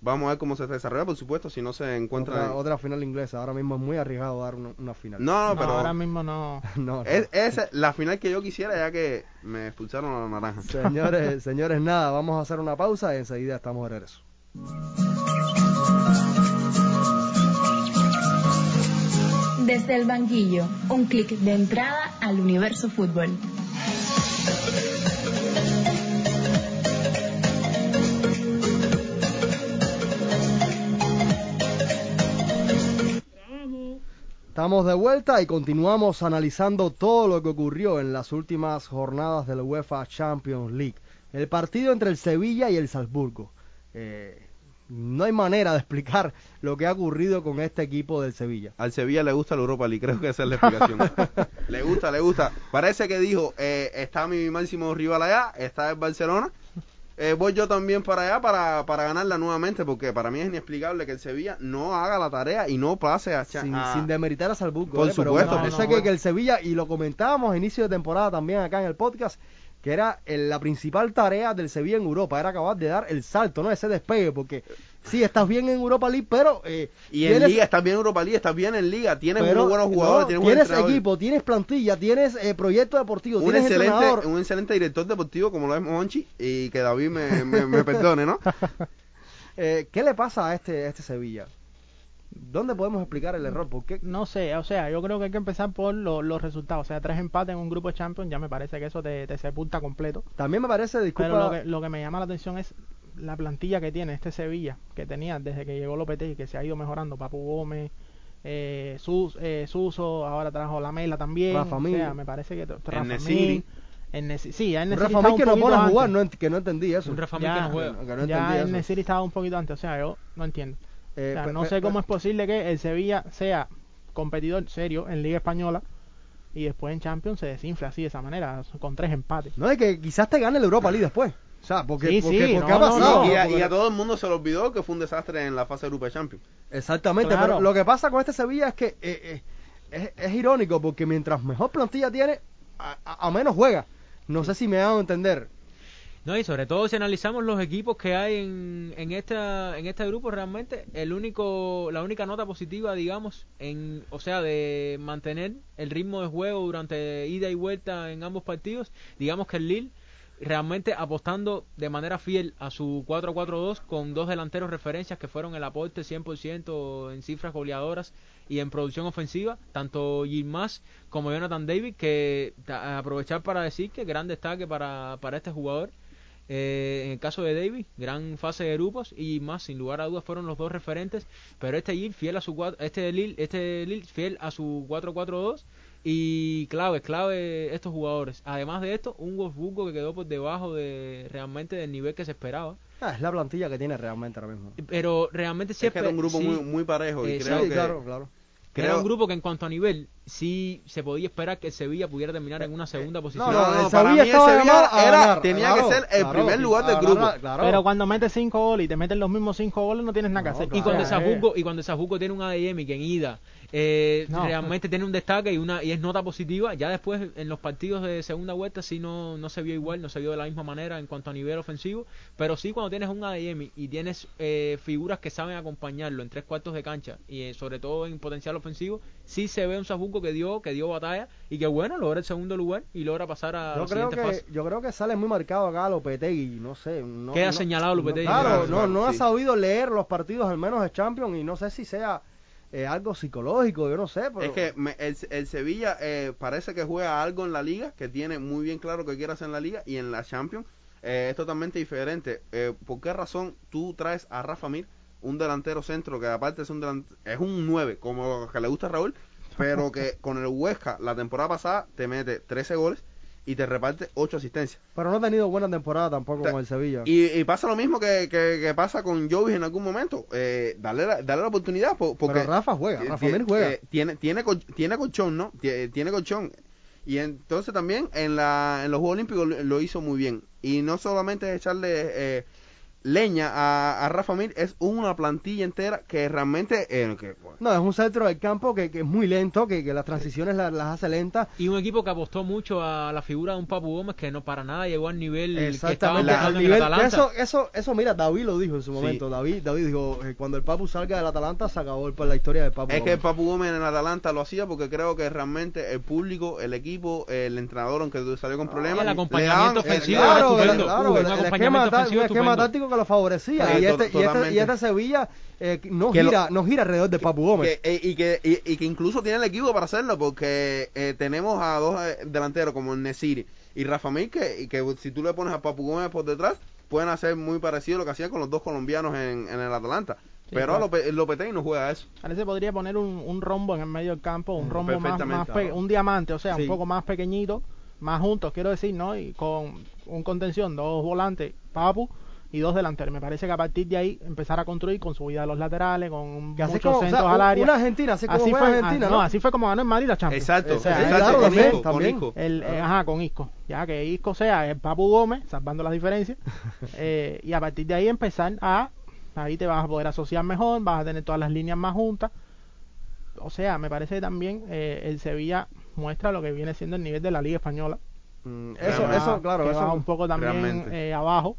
Vamos a ver cómo se desarrolla, por supuesto, si no se encuentra otra, otra final inglesa. Ahora mismo es muy arriesgado dar una, una final. No, no, pero ahora mismo no. no, no. es, es la final que yo quisiera ya que me expulsaron a la naranja. Señores, señores, nada, vamos a hacer una pausa y enseguida estamos de regreso. Desde el banquillo, un clic de entrada al universo fútbol. Estamos de vuelta y continuamos analizando todo lo que ocurrió en las últimas jornadas de la UEFA Champions League. El partido entre el Sevilla y el Salzburgo. Eh, no hay manera de explicar lo que ha ocurrido con este equipo del Sevilla. Al Sevilla le gusta la Europa League, creo que esa es la explicación. le gusta, le gusta. Parece que dijo, eh, está mi máximo rival allá, está el Barcelona. Eh, voy yo también para allá para, para ganarla nuevamente, porque para mí es inexplicable que el Sevilla no haga la tarea y no pase a... Sin, a- sin demeritar a Salzburgo. Por eh, pero supuesto. me No, que, que el Sevilla, y lo comentábamos a inicio de temporada también acá en el podcast, que era el- la principal tarea del Sevilla en Europa, era acabar de dar el salto, ¿no? Ese despegue, porque sí, estás bien en Europa League, pero... eh, y en tienes- Liga, estás bien en Europa League, estás bien en Liga, tienes pero, unos buenos jugadores, no, tienes, tienes equipo, tienes plantilla, tienes eh, proyecto deportivo, un tienes excelente, entrenador. un excelente director deportivo como lo es Monchi y que David me, me, me perdone, ¿no? Eh, ¿Qué le pasa a este, a este Sevilla? ¿Dónde podemos explicar el error? ¿Por qué? No sé, o sea, yo creo que hay que empezar por lo- los resultados. O sea, tres empates en un grupo de Champions, ya me parece que eso te, te sepulta completo. También me parece, disculpa, Pero lo que, lo que me llama la atención es la plantilla que tiene este Sevilla, que tenía desde que llegó Lopetegui, que se ha ido mejorando. Papu Gómez, eh, Sus, eh, Suso, ahora trajo Lamela también. Rafa o Mir. sea, me parece que... Rafa Nesi- sí, ya en un Nesiri Rafa estaba Mir que no pone a jugar, no, que no entendí eso. Un Rafa Mir Ya, que no juega. Que no entendí ya en eso. Nesiri estaba un poquito antes, o sea, yo no entiendo. Eh, O sea, pe- no pe- sé cómo es posible que el Sevilla sea competidor serio en Liga Española y después en Champions se desinfla así de esa manera, con tres empates. No, es que quizás te gane la Europa League después. O sea, porque, Sí, porque, sí, porque no, ha pasado. no. y, a, Porque- y a todo el mundo se le olvidó que fue un desastre en la fase de Grupo de Champions. Exactamente, Claro. pero lo que pasa con este Sevilla es que eh, eh, es, es irónico porque mientras mejor plantilla tiene, a, a- a menos juega. No sé si me hago entender. No, y sobre todo si analizamos los equipos que hay en, en, esta, en este grupo, realmente el único, la única nota positiva, digamos, en, o sea, de mantener el ritmo de juego durante ida y vuelta en ambos partidos, digamos que el Lille realmente apostando de manera fiel a su 4-4-2 con dos delanteros referencias que fueron el aporte 100% en cifras goleadoras y en producción ofensiva, tanto Yilmaz como Jonathan David, que aprovechar para decir que gran destaque para, para este jugador. Eh, en el caso de Davis, gran fase de grupos y más, sin lugar a dudas, fueron los dos referentes. Pero este Lille fiel a su este este fiel a su 4-4-2 y clave, clave estos jugadores. Además de esto, un Wolfsburgo que quedó por debajo de realmente del nivel que se esperaba. Ah, es la plantilla que tiene realmente ahora mismo. Pero realmente Es que siempre era un grupo sí, muy, muy parejo y creo sí, que claro, claro. era creo- un grupo que en cuanto a nivel sí se podía esperar que el Sevilla pudiera terminar en una segunda posición. no, No, no, el para Sevilla mí el Sevilla era- ganar, tenía claro, que ser el claro, primer lugar del grupo. Pero cuando metes cinco goles y te meten los mismos cinco goles, no tienes nada que No, hacer. y cuando Sajuco y cuando Sajuco tiene un ADM que en ida eh, No. realmente tiene un destaque y una y es nota positiva ya después en los partidos de segunda vuelta sí no, no se vio igual no se vio de la misma manera en cuanto a nivel ofensivo pero sí cuando tienes un ADM y tienes eh, figuras que saben acompañarlo en tres cuartos de cancha y eh, sobre todo en potencial ofensivo sí se ve un Sajuco que dio que dio batalla y que bueno logra el segundo lugar y logra pasar a Yo la creo, siguiente que, fase yo creo que sale muy marcado acá Lopetegui, no sé. No, Queda no- señalado Lopetegui. no, claro, Claro, no, no ha sí. sabido leer los partidos, al menos de Champions, y no sé si sea eh, algo psicológico, yo no sé. Pero... Es que me- el, el Sevilla eh, parece que juega algo en la liga, que tiene muy bien claro que quiere hacer en la liga, y en la Champions eh, es totalmente diferente. Eh, ¿Por qué razón tú traes a Rafa Mir, un delantero centro que aparte es un delan- es un 9, como que le gusta a Raúl, pero que con el Huesca la temporada pasada te mete 13 goles y te reparte 8 asistencias? Pero no ha tenido buena temporada tampoco Ta- con el Sevilla. Y, y pasa lo mismo que, que, que pasa con Jovis en algún momento. Eh, darle, la, darle la oportunidad po- porque pero Rafa juega, ti- Rafa Mir juega. eh, tiene, tiene, tiene colchón, ¿no? Tie- Tiene colchón. Y entonces también en, la, en los Juegos Olímpicos lo, lo hizo muy bien. Y no solamente es echarle eh, leña a, a Rafa Mir, es una plantilla entera que realmente... eh, que, bueno, No, es un centro del campo que, que es muy lento, que, que las transiciones las, las hace lentas. y un equipo que apostó mucho a la figura de un Papu Gómez que no para nada llegó al nivel que estaba Exactamente, la- al el nivel, Atalanta. eso, eso, eso, mira, David lo dijo en su Sí. momento. David, David dijo, eh, cuando el Papu salga del Atalanta, se acabó el- la historia del Papu. Es que el Gómez. Papu Gómez en Atalanta lo hacía porque creo que realmente el público, el equipo, el entrenador, aunque salió con problemas, el le acompañamiento daban- ofensivo le daban- Claro, estupendo. claro, Un el, el acompañamiento esquema, ofensivo un esquema táctico que lo favorecía. Sí, y, este, y, este, y este Sevilla eh, no, Que lo- gira, no gira alrededor de Papu Gómez. que, eh, y, que, y, y que incluso tiene el equipo para hacerlo porque eh, tenemos a dos eh, delanteros como el Nesiri y Rafa Mir que, y que si tú le pones a Papu Gómez por detrás pueden hacer muy parecido a lo que hacían con los dos colombianos en, en el Atalanta pero claro. Lope- Lopetegui no juega eso Parece que podría poner un, un rombo en el medio del campo, un Mm, rombo más, más pe- un diamante, o sea, Sí. un poco más pequeñito, más juntos, quiero decir, ¿no? Y con un contención, dos volantes, Papu y dos delanteros. Me parece que a partir de ahí empezar a construir con subida de los laterales, con muchos como, o sea, centros al área. una Argentina, así como así fue, Argentina, ah, ¿no? así fue como ganó el Madrid la Champions. exacto, O sea, sí, exacto, claro, con también, Isco, con también. Isco. el, eh, ajá, con Isco. Ya que Isco sea el Papu Gómez, salvando las diferencias. eh, y a partir de ahí empezar a. Ahí te vas a poder asociar mejor, vas a tener todas las líneas más juntas. O sea, me parece que también eh, el Sevilla muestra lo que viene siendo el nivel de la Liga Española. Mm, Eso, va- eso, claro, que eso. va un poco también eh, abajo.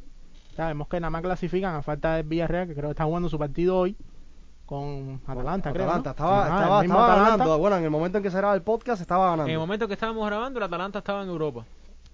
Sabemos que nada más clasifican a falta del Villarreal, que creo que está jugando su partido hoy con Atalanta, creo. ¿no? Atalanta, estaba, Ajá, estaba, mismo estaba Atalanta. ganando. Bueno, en el momento en que se graba el podcast, estaba ganando. En el momento que estábamos grabando, el Atalanta estaba en Europa.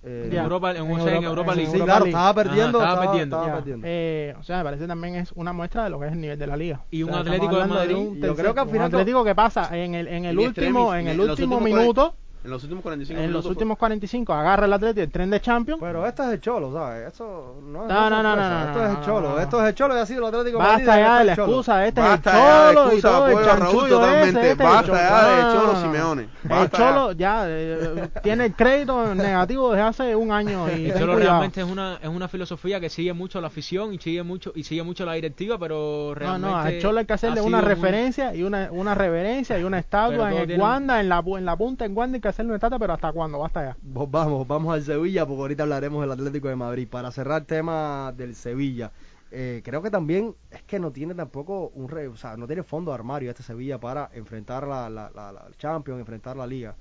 Eh, En. Europa, en, Europa- en League. Sí, Europa claro, League. estaba perdiendo. Ajá, estaba estaba, perdiendo. estaba Ya, perdiendo. eh, o sea, me parece también es una muestra de lo que es el nivel de la liga. Y un O sea, estamos Atlético de Madrid, un yo creo que al final un Atlético que pasa en el, en el último, extremis, en el último minuto, en los últimos 45 en los últimos 45, agarra el Atlético el tren de Champions. Pero este es el Cholo, ¿sabes? Eso no es No, no, no, no, no, Esto es el no, Cholo. no, no. Esto es el Cholo y ha sido el Atlético. Basta ya de la está el Cholo. excusa, este Basta es el ya de Cholo y excusa, todo, el Raúl, totalmente. Basta Cholo. ya de No, no, Cholo no, no. Simeone. El Cholo ya eh, tiene el crédito negativo desde hace un año y El Cholo realmente es una, es una filosofía que sigue mucho la afición y sigue mucho y sigue mucho la directiva, pero No, realmente no, al Cholo hay que hacerle ha una referencia y una, una reverencia y una estatua en el Wanda, en la, pu- en la punta en Wanda hay que hacerle una estatua, pero ¿hasta cuándo? Basta ya. Vamos, vamos al Sevilla porque ahorita hablaremos del Atlético de Madrid. Para cerrar el tema del Sevilla, eh, creo que también es que no tiene tampoco un re- o sea, no tiene fondo de armario este Sevilla para enfrentar la, la, la, Champions, enfrentar la Liga.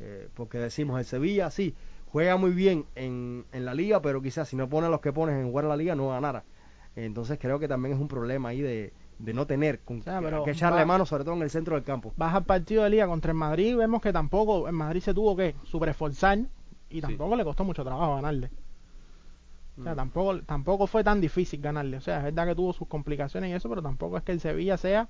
Eh, porque decimos, el Sevilla sí, juega muy bien en, en la Liga, pero quizás si no pone los que pones en jugar en la Liga no ganara. Entonces creo que también es un problema ahí de, de no tener con sea, que- pero que echarle va- mano, sobre todo en el centro del campo. Vas al partido de liga contra el Madrid vemos que tampoco en Madrid se tuvo que superesforzar y tampoco le costó mucho trabajo ganarle. O sea, Mm. tampoco, tampoco fue tan difícil ganarle. O sea, es verdad que tuvo sus complicaciones y eso, pero tampoco es que el Sevilla sea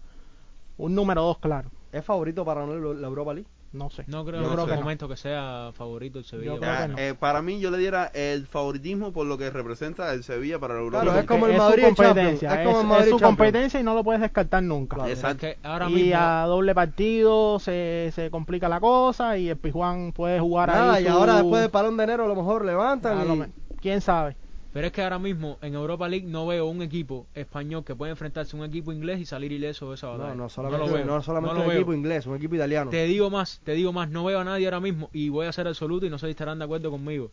un número dos claro. ¿Es favorito para ganar la Europa League? No sé. No creo Yo en creo este que no. momento que sea favorito el Sevilla. Yo creo Ya, que no. eh, para mí yo le diera el favoritismo por lo que representa el Sevilla para la Europa. Claro, es como el su Madrid Champions, competencia. es como el es- Madrid es su competencia y no lo puedes descartar nunca. Claro. Es Exacto. que ahora y mismo a doble partido se, se complica la cosa y el Pijuán puede jugar Nada, ahí y su- ahora después del palón de enero a lo mejor levantan a y... lo me- quién sabe Pero es que ahora mismo en Europa League no veo un equipo español que pueda enfrentarse a un equipo inglés y salir ileso de esa batalla. No, no lo solamente, veo, no solamente no un equipo inglés, un equipo italiano. Te digo más, te digo más, no veo a nadie ahora mismo y voy a ser absoluto y no sé si estarán de acuerdo conmigo.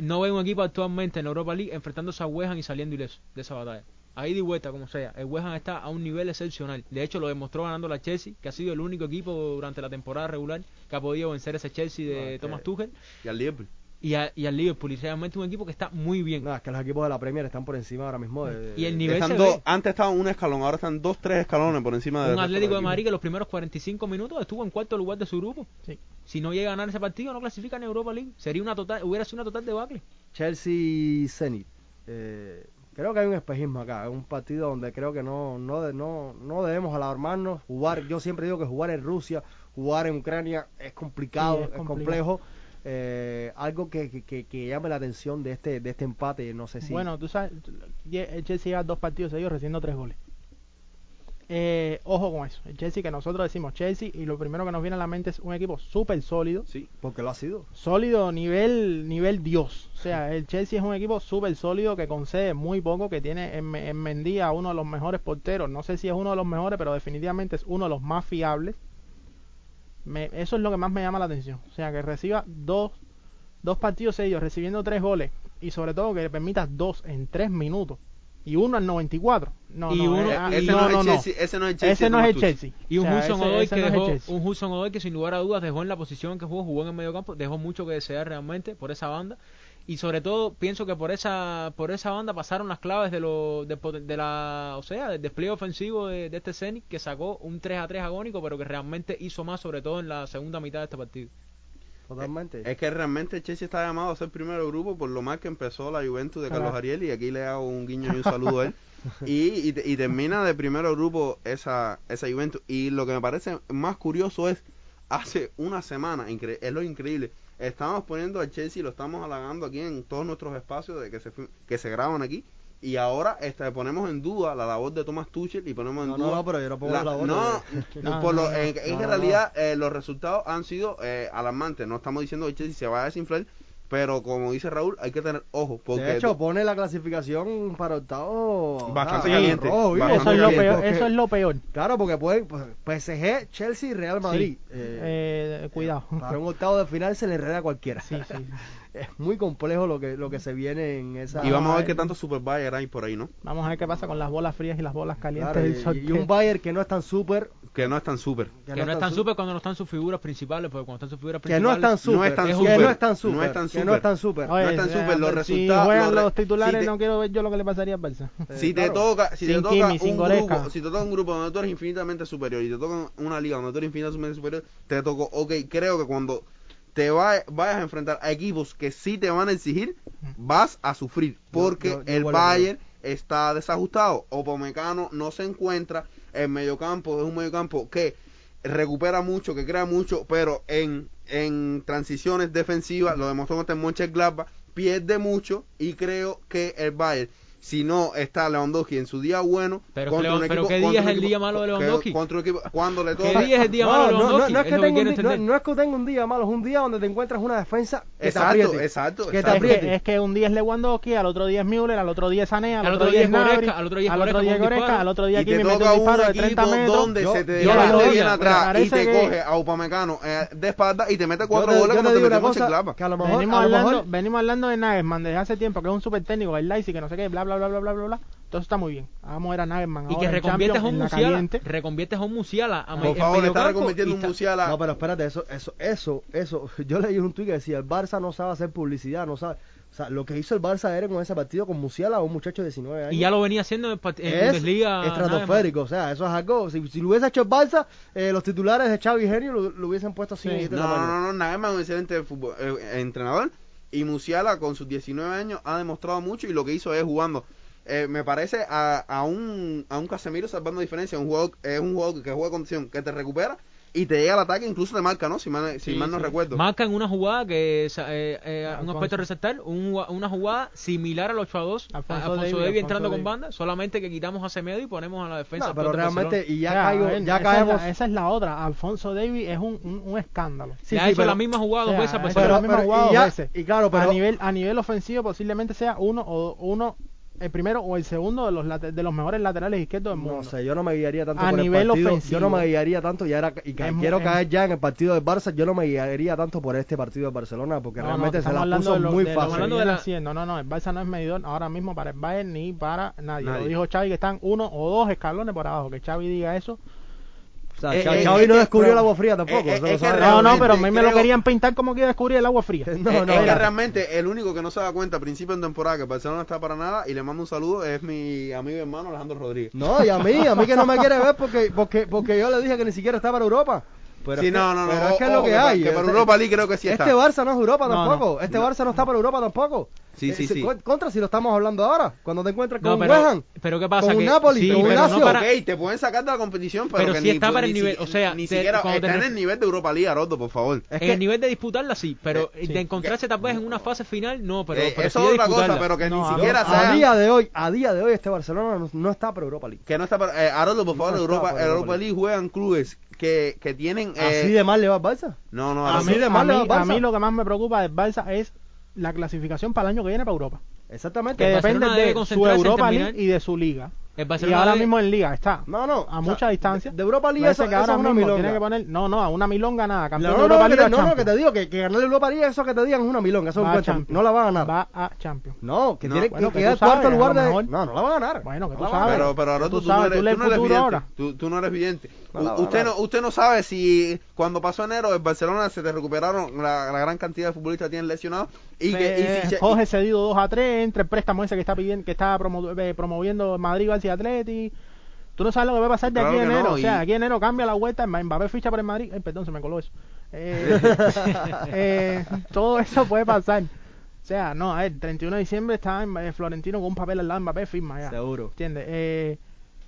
No veo un equipo actualmente en Europa League enfrentándose a West Ham y saliendo ileso de esa batalla. Ahí de vuelta, como sea. El West Ham está a un nivel excepcional. De hecho, lo demostró ganando la Chelsea, que ha sido el único equipo durante la temporada regular que ha podido vencer ese Chelsea de No, Thomas Tuchel Y al Liverpool. Y, a- y al Liverpool. Y realmente un equipo que está muy bien. No, es que los equipos de la Premier están por encima ahora mismo de... Y el nivel Están dos- ve. antes estaban un escalón, ahora están dos, tres escalones por encima de Un Atlético de Madrid que los primeros 45 minutos estuvo en cuarto lugar de su grupo. Sí. Si no llega a ganar ese partido, no clasifica en Europa League. Sería una total, hubiera sido una total debacle. Chelsea Zenit. Eh, creo que hay un espejismo acá, es un partido donde creo que no no no no debemos alarmarnos. Jugar, yo siempre digo que jugar en Rusia, jugar en Ucrania es complicado, Sí, es, es complejo. Eh, algo que, que, que- llame la atención de este de este empate, no sé si Bueno, tú sabes, el Chelsea lleva dos partidos seguidos recibiendo tres goles. Eh, ojo con eso. El Chelsea que nosotros decimos Chelsea y lo primero que nos viene a la mente es un equipo súper sólido. Sí. porque lo ha sido. Sólido nivel nivel Dios. O sea, el Chelsea es un equipo súper sólido que concede muy poco, que tiene en, en Mendy a uno de los mejores porteros. No sé si es uno de los mejores, pero definitivamente es uno de los más fiables. Me- eso es lo que más me llama la atención. O sea, que reciba dos, dos partidos seguidos recibiendo tres goles y sobre todo que le permitas dos en tres minutos y uno al 94. No, Y no, uno- eh, ah, ese, no, no, es no, el no. Chelsea, ese no es el Chelsea. Ese no es el. Chelsea. Y un O sea, Hudson ese- Odoi ese que no es el dejó, Chelsea. un Hudson Odoi que sin lugar a dudas dejó en la posición que jugó, jugó en el medio campo, dejó mucho que desear realmente por esa banda. Y sobre todo pienso que por esa por esa banda pasaron las claves de lo de, la o sea del despliegue ofensivo de, de este Zenit que sacó un 3 a 3 agónico pero que realmente hizo más sobre todo en la segunda mitad de este partido Totalmente. Es que realmente el Chelsea está llamado a ser primero grupo por lo mal que empezó la Juventus de Carlos Claro. Ariel y aquí le hago un guiño y un saludo a él. Y, y, y termina de primero grupo esa, esa Juventus. Y lo que me parece más curioso es, hace una semana, es lo increíble, estamos poniendo al Chelsea, lo estamos halagando aquí en todos nuestros espacios de que se, que se graban aquí. Y ahora este, ponemos en duda la labor de Thomas Tuchel y ponemos en No, duda no, no, pero yo no pongo la- la labor no, No, por no, lo- no. en, realidad eh, los resultados han sido eh, alarmantes. No estamos diciendo que el Chelsea se va a desinflar, pero como dice Raúl, hay que tener ojo. Porque de hecho, pone la clasificación para octavo. Bastante ah, caliente, rojo, ¿viste? bastante Eso es lo peor. Porque- Eso es lo peor. Claro, porque pueden pues, PSG, Chelsea y Real Madrid. Sí. Eh, Eh, cuidado. Para un octavo de final se le enreda a cualquiera. Sí, sí. Es muy complejo lo que lo que se viene en esa. y vamos a ver qué tanto Super Bayer hay por ahí, ¿no? Vamos a ver qué pasa con las bolas frías y las bolas calientes Claro, del y- y, un Bayern que no es tan súper. Que no es tan súper. que no, están súper cuando no están sus figuras principales porque cuando están sus figuras Que no principales es tan súper. No es tan que súper. no es tan súper. No es tan Que no súper. es tan súper. Oye, no es tan eh, súper, los si resultados- juegan los re- los titulares, si te- no quiero ver yo lo que le pasaría al Barça. Eh, Si te claro. toca, si te toca Kimi, un grupo, si te toca un grupo donde tú eres infinitamente superior y te toca una liga donde tú eres infinitamente superior, te tocó, ok, creo que cuando te va- vayas a enfrentar a equipos que sí te van a exigir, vas a sufrir, porque yo- yo el Bayern está desajustado, Opomecano no se encuentra, el mediocampo es un mediocampo que recupera mucho, que crea mucho, pero en, en transiciones defensivas, lo demostró contra el Mönchengladbach, pierde mucho y creo que el Bayern si no está Lewandowski en su día bueno Pero contra un pero equipo- ¿qué día es el equipo- día malo de Lewandowski? contra un equipo cuando le ¿Qué toca día es el día malo No, de no, Lewandowski? no es Es que no, es que tenga un día malo, es un día donde te encuentras una defensa que Exacto, te apriete. exacto, Que te exacto. Es apriete. que, es que un día es Lewandowski, al otro día es Müller, al otro día es Sané, al, Al otro día es Gnabry, Goretzka, al otro día es al otro Goretzka día es con Goretzka, al otro día te aquí me mete toca un disparo de 30 equipo metros. donde se te te me atrás y te coge a Upamecano eh, de espalda y te mete cuatro te- goles como te te metió una cosa, Mönchengladbach. que a lo mejor, venimos, a lo hablando, mejor venimos hablando de Nagelsmann desde hace tiempo, que es un super técnico, el Leipzig, que no sé qué, bla, bla, bla, bla, bla, bla, bla. Eso está muy bien. Vamos a ver a Nagelsmann y que reconviertes a un Musiala reconviertes a un Musiala a Por favor, está reconvirtiendo un está- Musiala. No, pero espérate, eso, eso, eso, eso. Yo leí un tuit que decía, el Barça no sabe hacer publicidad, no sabe. O sea, lo que hizo el Barça era con ese partido con Musiala, un muchacho de 19 años. y ya lo venía haciendo en, part- en es Bundesliga estratosférico, o sea, eso es algo. Si, si lo hubiese hecho el Barça, eh, los titulares de Xavi y Genio lo, lo hubiesen puesto así. Sí. No, no, no, Nagelsmann es un excelente fútbol- eh, entrenador y Musiala con sus 19 años ha demostrado mucho y lo que hizo es jugando. eh, me parece a, a un a un Casemiro salvando diferencia, un jugador es un jugador que juega condición, que te recupera y te llega al ataque, incluso te marca, ¿no? Si mal, si Sí, mal no sí. recuerdo. Marca en una jugada que es eh, eh, un aspecto a resaltar, un una jugada similar al 8 a 2, a Alfonso Alfonso, Alfonso entrando con banda, solamente que quitamos a Semedo y ponemos a la defensa. No, pero realmente, Barcelona. y ya, O sea, caigo, a ver, ya esa caemos. Es la, esa es la otra. Alfonso Davis es un, un, un escándalo. Sí, ha sí, hecho pero- la misma jugada dos veces Barcelona. la misma pero- jugada y dos ya- veces. y claro, pero- a nivel a nivel ofensivo posiblemente sea uno o uno el primero o el segundo de los late- de los mejores laterales izquierdos del mundo. No sé, yo no me guiaría tanto A por nivel el partido. ofensivo. Yo no me guiaría tanto, ya era, y Es quiero es- caer ya en el partido del Barça, yo no me guiaría tanto por este partido del Barcelona, porque No, no, realmente se estamos la puso de lo- muy de fácil. hablando de la- haciendo. No, no, el Barça no es medidor ahora mismo para el Bayern ni para nadie. Nadie. Lo dijo Xavi que están uno o dos escalones por abajo. Que Xavi diga eso. Sea, Eh, eh, no que- descubrió pero- el agua fría tampoco. eh, sabe. No, no, pero a mí me lo querían pintar como que iba a descubrir el agua fría. No, es, no, es que realmente el único que no se da cuenta a principio de temporada que el Barcelona no está para nada y le mando un saludo es mi amigo y hermano Alejandro Rodríguez. No, y a mí, a mí que no me quiere ver porque, porque, porque yo le dije que ni siquiera está para Europa. Pero sí, es que- no, no, no. Pero es que es ojo, lo que hay. Que para Este- Europa League creo que sí está. Este Barça no es Europa tampoco. no. Este No. Barça no está para Europa tampoco. Sí, sí, Eh, sí. con- Contra si lo estamos hablando ahora. Cuando te encuentras con No, un pero, West Ham. pero ¿qué pasa? con un Napoli, sí, con un Lazio. no para, Ok, te pueden sacar de la competición, pero, Pero que sí ni, está para el ni nivel, si- o sea, ni te- siquiera cuando te está en el nivel de Europa League, Aroldo, por favor. Es que- el nivel de disputarla sí, pero Eh, de sí. encontrarse tal vez en una fase final, no, pero, Eh, pero eso sí es otra cosa, pero que ni a- siquiera a sea... día de hoy, a día de hoy este Barcelona no, está para Europa League. Que no está para... Por favor, Europa League juegan clubes que, que tienen... eh, Así de mal le va al Barça. No, no, A Haroldo. mí, de a, mal le va mí, al Barça. a mí lo que más me preocupa del Barça es la clasificación para el año que viene para Europa. Exactamente. Que depende de su Europa League y de su liga. El Y ahora mismo en liga está. No, no. A o mucha sea, distancia. De, de Europa League eso, que ahora es una mismo milonga. tiene que poner. No, no, a una milonga nada. Campeón No, de no, Europa no, te, no, no, que te digo que, que ganar Europa League, eso que te digan es una milonga, eso es un. No la va a ganar. Va a Champions. No, que No. tiene Bueno, que quedar cuarto lugar de... No, no la va a ganar. Bueno, que No tú sabes. Pero, pero Aroldo, Tú sabes, eres, tú tú no eres futuro vidente. ahora. Tú no eres vidente. No, usted, no. usted no sabe si cuando pasó enero el Barcelona se te recuperaron la, la gran cantidad de futbolistas que tienen lesionados y que y Eh, si se- Jorge cedido 2 a 3 entre el préstamo ese que está pidiendo que está promo- eh, promoviendo Madrid Barça Atleti tú no sabes lo que va a pasar de Claro aquí no, enero o sea aquí en enero cambia la vuelta Mbappé ficha por el Madrid Ay, perdón se me coló eso Eh, eh, todo eso puede pasar o sea no a ver 31 de diciembre está en- eh, Florentino con un papel al lado de Mbappé firma ya Seguro. ¿entiendes? Eh,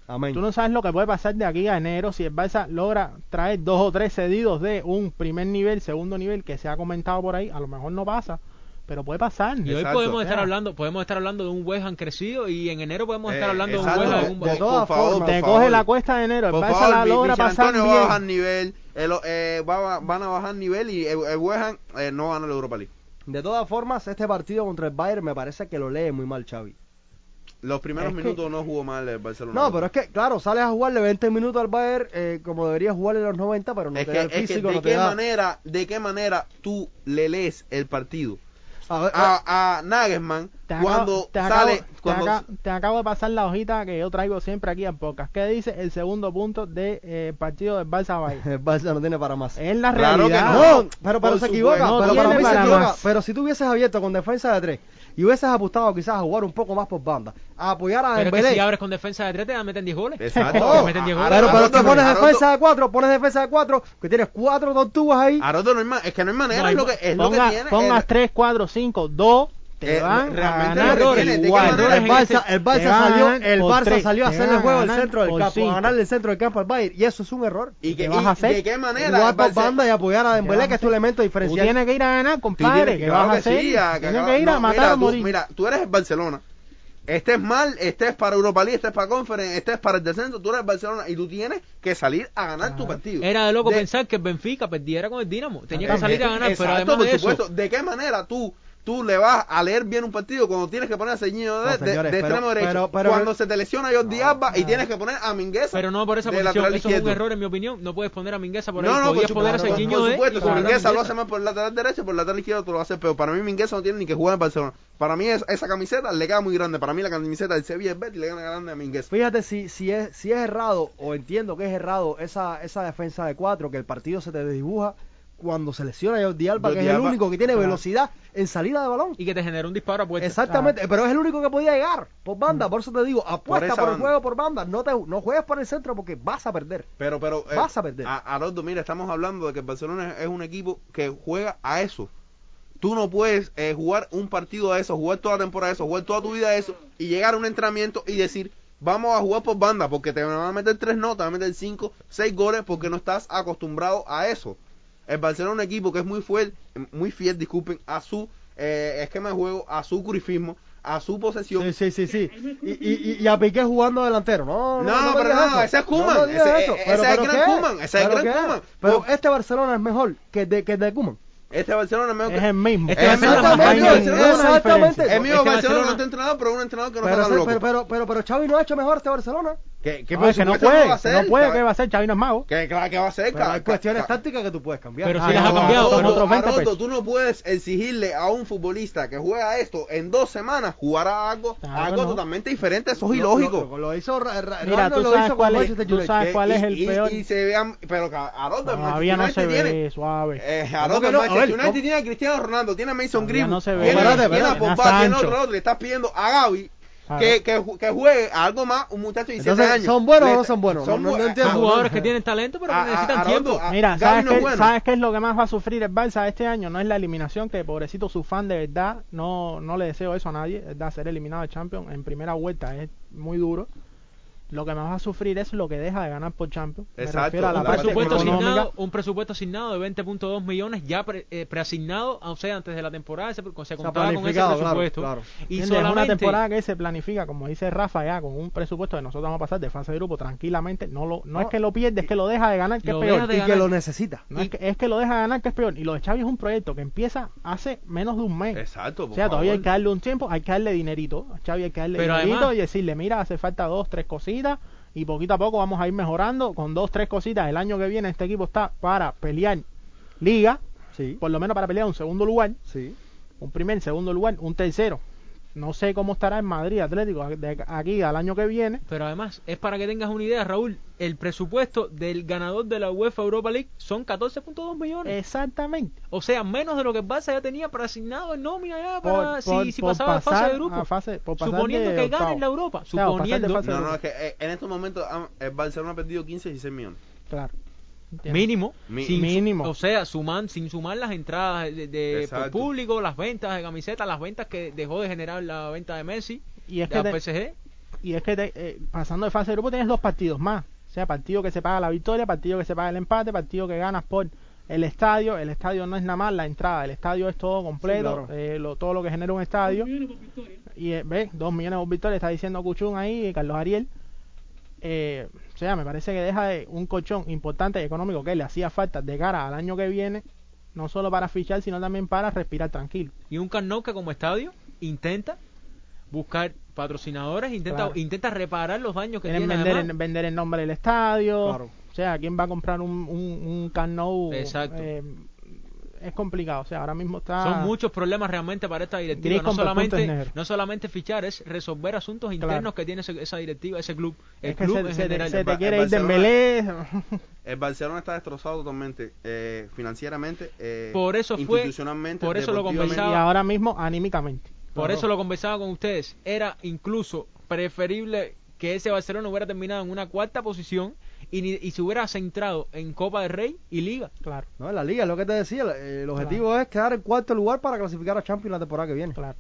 Amén. Tú no sabes lo que puede pasar de aquí a enero si el Barça logra traer dos o tres cedidos de un primer nivel, segundo nivel que se ha comentado por ahí. A lo mejor no pasa, pero puede pasar. Y hoy podemos estar hablando, podemos estar hablando de un West Ham crecido y en enero podemos estar Eh, hablando de un. West Ham. de- todas por favor, formas. por Te favor. coge la cuesta de enero, el Por Barça favor, la Mi- logra pasar Antonio va a bajar bien. nivel, el, eh, va, van a bajar nivel y el, el West Ham eh, no gana la Europa League. De todas formas, este partido contra el Bayern me parece que lo lee muy mal Xavi. Los primeros Es que- minutos no jugó mal el Barcelona. No, pero es que, claro, sales a jugarle 20 minutos al Bayern eh, como debería jugarle los 90, pero no es te que, da el es que físico, de no te qué da... manera, de qué manera tú le lees el partido A ver, a, a Nagelsmann Te acabo, cuando te sale, te cuando acabo- te acabo de pasar la hojita que yo traigo siempre aquí en podcast. ¿Qué dice el segundo punto del partido del Barça Bayern? el Barça no tiene para más. Es la Claro que realidad. no. No, pero, pero se equivoca, No pero para mí se equivoca. Pero si tú hubieses abierto con defensa de tres y hubieses apostado quizás a jugar un poco más por banda, a apoyar a Pero es que si abres con defensa de 3 te meten 10 goles. Exacto. No, Te meten 10 goles. pero, pero pones defensa de cuatro, pones defensa de cuatro, que tienes cuatro tortugas ahí. Aroldo no hay ma- es que no hay manera, No, es lo que es lo que tiene. pongas el- 3, 4, 5, 2, te Eh, van a realmente ganar lo que tiene, ¿de qué igual. manera? el Barça, el Barça salió, el por Barça tres, salió a hacerle juego al centro del campo, cinco. a ganarle el centro del campo al Bayern, y eso es un error. y que, ¿Qué vas a hacer? de qué manera Jugar por banda y apoyar a Dembélé, que es tu elemento Tú diferencial. tienes que ir a ganar, Tú compadre. tienes- ¿Qué claro vas a que hacer? Tienes que ir a matar a tú- morir. Mira, tú eres el Barcelona. Este es mal, este es para Europa League, este es para Conference, este es para el descenso. Tú eres el Barcelona y tú tienes que salir a ganar tu partido. Era de loco De- pensar que el Benfica perdiera con el Dinamo. Tenía que salir a ganar, pero además por de supuesto. eso, ¿De qué manera tú tú le vas a leer bien un partido cuando tienes que poner a Ceñido de, No, señores, de pero- extremo derecho? pero- pero- cuando se te lesiona Jordi No, Alba y tienes que poner a Mingueza pero no por esa posición. Eso es un izquierdo. error en mi opinión. No puedes poner a Mingueza por ahí. No, no, por Podías poner a por, de supuesto, si Mingueza lo hace más por el lateral derecho, por el lateral izquierdo tú lo haces, pero para mí Mingueza no tiene ni que jugar en Barcelona. Para mí es- esa camiseta le queda muy grande. Para mí la camiseta del Sevilla es Betis le queda grande a Mingueza. Fíjate si, si, es, si es errado, o entiendo que es errado, esa, esa defensa de cuatro, que el partido se te desdibuja cuando se lesiona Jordi Alba, Jordi que es el único que tiene claro. velocidad en salida de balón. Y que te genera un disparo a puerta. Exactamente, pero es el único que podía llegar por banda, por eso te digo, apuesta esa por, el banda. juego por banda, no te no juegues por el centro porque vas a perder. Pero, pero. eh, Vas a perder. A, Haroldo, mira, estamos hablando de que el Barcelona es, es un equipo que juega a eso. Tú no puedes eh, jugar un partido a eso, jugar toda la temporada a eso, jugar toda tu vida a eso y llegar a un entrenamiento y decir, vamos a jugar por banda, porque te van a meter tres notas, te van a meter cinco, seis goles, porque no estás acostumbrado a eso. El Barcelona es un equipo que es muy fiel, muy fiel, disculpen, a su eh, esquema de juego, a su curifismo, a su posesión. Sí, sí, sí, sí. Y, y, y a Piqué jugando delantero. No, No, no, no pero no, eso. ese es Koeman, No, ese- ese Pero- es el gran. Koeman, ese es el ¿Pero gran? Koeman. Pero Por- este Barcelona es mejor que el de, que el de Koeman. Este Barcelona es mejor Es que- el mismo. Este Barcelona es mejor. Exactamente. diferencia. El mismo Este Barcelona Barcelona- no está entrenado, pero un entrenador que no Pero, está tan pero, pero, pero, pero Xavi no ha hecho mejor este Barcelona. ¿Qué, qué No, es que no puede, va a hacer, no puede. ¿qué va a hacer? Xavi no es mago. Que claro que va a hacer, Pero hay cuestiones ca- tácticas que tú puedes cambiar. Pero Ah, si las ha cambiado. Haroldo, otros 20 Haroldo, pesos. tú no puedes exigirle a un futbolista que juega esto en dos semanas jugar a algo, Claro algo que no. totalmente diferente. Eso es ilógico. Lo, lo hizo Ra- Ra- Mira, tú sabes hizo cuál con es- tú sabes Que- cuál es y- el y- peor. Y se vean, pero que Haroldo, Todavía no se ve tiene, suave. Eh, ¿Cómo Haroldo, que? A Manchester United tiene a Cristiano Ronaldo, tiene a Mason Greenwood, no se ve. tiene, a. Pogba, Tiene a otro, le estás pidiendo a Gaby Claro. que, que, que juegue a algo más, un muchacho de 17 Entonces, años. ¿son buenos o no son buenos? No- no- no entiendo. Son a- jugadores que tienen talento, pero que a- a- necesitan tiempo. a- Mira, ¿sabes qué, bueno. ¿sabes qué es lo que más va a sufrir el Barça este año? No es la eliminación, que pobrecito su fan de verdad, no, no le deseo eso a nadie, es de ser eliminado de Champions en primera vuelta, es muy duro. Lo que más va a sufrir es lo que deja de ganar por Champions. Exacto, a la un parte presupuesto, asignado, un presupuesto asignado de 20.2 millones ya pre- eh, preasignado, o sea, antes de la temporada se, se contaba con ese claro, presupuesto. claro. Y ¿Entiendes? Es una solamente temporada que se planifica, como dice Rafa, ya con un presupuesto que nosotros vamos a pasar de fase de grupo tranquilamente. No, lo, no, No, es que lo pierde, es que lo deja de ganar, que es peor. Y ganar. que lo necesita. No es, que, es que lo deja de ganar, que es peor. Y lo de Xavi es un proyecto que empieza hace menos de un mes. Exacto, O sea, todavía hay que darle un tiempo, hay que darle dinerito. A Xavi hay que darle Pero dinerito además- y decirle, mira, hace falta dos, tres cositas y poquito a poco vamos a ir mejorando con dos, tres cositas. El año que viene este equipo está para pelear liga, Sí, por lo menos para pelear un segundo lugar, sí. un primer, segundo lugar, un tercero. No sé cómo estará en Madrid Atlético de aquí al año que viene. Pero además, es para que tengas una idea, Raúl, el presupuesto del ganador de la UEFA Europa League son 14.2 millones. Exactamente. O sea, menos de lo que el Barça ya tenía para asignado en nómina ya Por- para por- si, si por pasaba de fase pasar de grupo. a fase- por pasar suponiendo de que en la Europa, Claro, de suponiendo de No, no, es que eh, en estos momentos ah, el Barcelona ha perdido 15 y 16 millones. Claro. Mínimo, Mi- sin Mínimo. o sea, suman, sin sumar las entradas de, por público, las ventas de camisetas, las ventas que dejó de generar la venta de Messi, Y es de que la te- PSG. y es que te- eh, pasando de fase de grupo tienes dos partidos más. O sea, partido que se paga la victoria, partido que se paga el empate, partido que ganas por el estadio. El estadio no es nada más la entrada, el estadio es todo completo, claro. eh, lo, todo lo que genera un estadio. Y eh, ve, dos millones por victoria, está diciendo Cuchún ahí, Carlos Ariel. Eh, o sea, me parece que deja de un colchón importante y económico que le hacía falta de cara al año que viene, no solo para fichar, sino también para respirar tranquilo. Y un Camp Nou que como estadio intenta buscar patrocinadores, intenta Claro. intenta reparar los daños que Quieren tiene vender, además. vender el nombre del estadio. Claro. O sea, ¿quién va a comprar un, un, un? Exacto. Eh, es complicado. O sea, ahora mismo está. Son muchos problemas realmente para esta directiva. No solamente, no solamente fichar, es resolver asuntos internos que tiene ese- esa directiva, ese club. El Es que club se, en se te, general. se te Ba- quiere ir Barcelona- Dembélé. El Barcelona está destrozado totalmente, eh, financieramente, eh, Por eso fue- institucionalmente, por eso lo conversaba. y ahora mismo anímicamente. Por Claro. eso lo conversaba con ustedes. Era incluso preferible que ese Barcelona hubiera terminado en una cuarta posición y, ni- y se hubiera centrado en Copa del Rey y Liga. Claro, No, en la liga, es lo que te decía, eh, el objetivo es quedar en cuarto lugar para clasificar a Champions la temporada que viene. claro.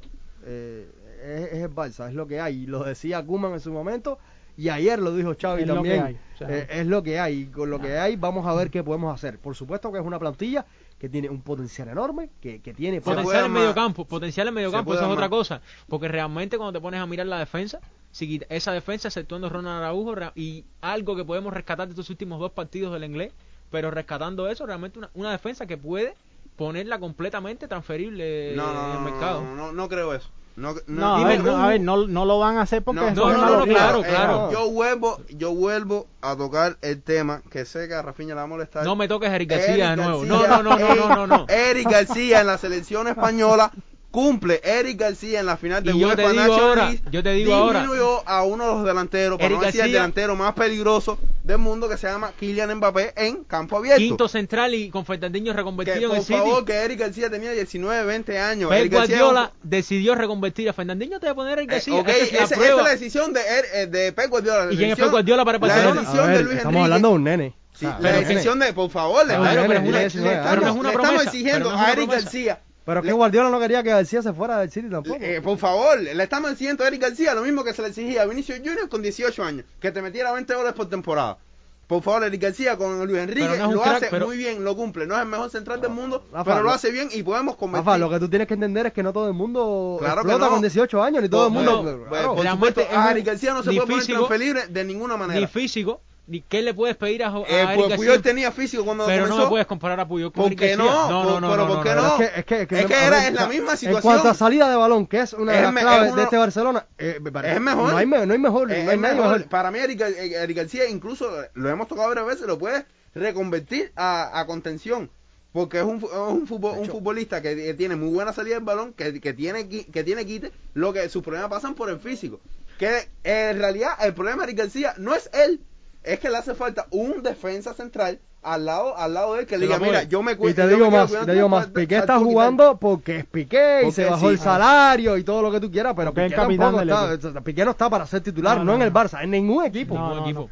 Eh, es, es el Barça, es lo que hay. Y lo decía Kuman en su momento y ayer lo dijo Xavi Es lo también. que hay, o sea. Eh, es lo que hay. Y con lo que hay vamos a ver qué podemos hacer. Por supuesto que es una plantilla que tiene un potencial enorme, que, que tiene... Potencial en medio campo, potencial en medio campo, eso es otra cosa. Porque realmente cuando te pones a mirar la defensa, si quita- esa defensa, exceptuando Ronald Araujo, y algo que podemos rescatar de estos últimos dos partidos del inglés, pero rescatando eso, realmente una, una defensa que puede ponerla completamente transferible No, no, en no, el no, mercado. no, no, no creo eso. No, No, a ver, no, a ver, no, no lo van a hacer porque No, es no, no, claro, eh, claro. Yo vuelvo, yo vuelvo a tocar el tema que sé que a Rafinha le va a molestar. No me toques Eric Eric García de nuevo. No, García, no, no, no, no, no, no. Eric García en la selección española cumple. Eric García en la final de Y yo te UEFA digo ahora, League yo te digo ahora. disminuyó a uno de los delanteros, para Eric no decir el García- delantero más peligroso del mundo que se llama Kylian Mbappé en campo abierto. Quinto central y con Fernandinho que, reconvertido en por el City. favor, que Eric García tenía 19, 20 años. Pep Eric García Guardiola decidió reconvertir a Fernandinho. Te voy a poner Eric Eh, García. ok, Esta es la esa, esa prueba. es la decisión de, Er- eh, de Pep Guardiola. la ¿Y quién es decisión- Pep Guardiola para el La Barcelona? decisión A ver, de Luis estamos Enrique. hablando de un nene. Sí, sea, la decisión de, por favor, le, Ah, estamos- exigiendo a Eric. García Pero es que Le- Guardiola no quería que García se fuera del City tampoco. Eh, por favor, le estamos exigiendo a Eric García lo mismo que se le exigía a Vinicius Junior con 18 años, que te metiera 20 goles por temporada. Por favor, Eric García con Luis Enrique no lo crack, hace pero- muy bien, lo cumple. No es el mejor central del mundo, Rafa, pero lo hace bien y podemos convertir. Rafa, lo que tú tienes que entender es que no todo el mundo Claro que explota no. con 18 años, ni todo el mundo... bueno, claro. por supuesto, es a Eric García no se puede poner físico, transferible de ninguna manera. Ni físico, ni qué le puedes pedir a, a Eh, Eric pues García. Puyol tenía físico cuando Pero no me puedes comparar a Puyol con ¿Por Eric qué no? No, no, no, pero no, ¿por no, qué no. no? Es que, es que, es que, Es que a era- ver, es la misma En situación. cuanto a salida de balón, que es una de las claves es uno- de este Barcelona, eh, parece- Es mejor. No hay, me- no hay mejor, no hay mejor. mejor. Para mí, Eric, Eric García, incluso lo hemos tocado varias veces, lo puede reconvertir a, a contención. Porque es un, un, un futbolista que, que tiene muy buena salida del balón, que, que tiene qui- que tiene quite, lo que sus problemas pasan por el físico. Que en realidad el problema de Eric García no es él, es que le hace falta un defensa central al lado al lado de él que le diga, mira, yo me cu- Y te digo más, te digo más, Piqué está jugando porque es Piqué y se bajó el salario y todo lo que tú quieras, pero Piqué tampoco está, Piqué no está para ser titular, No, en el. Barça, en ningún equipo.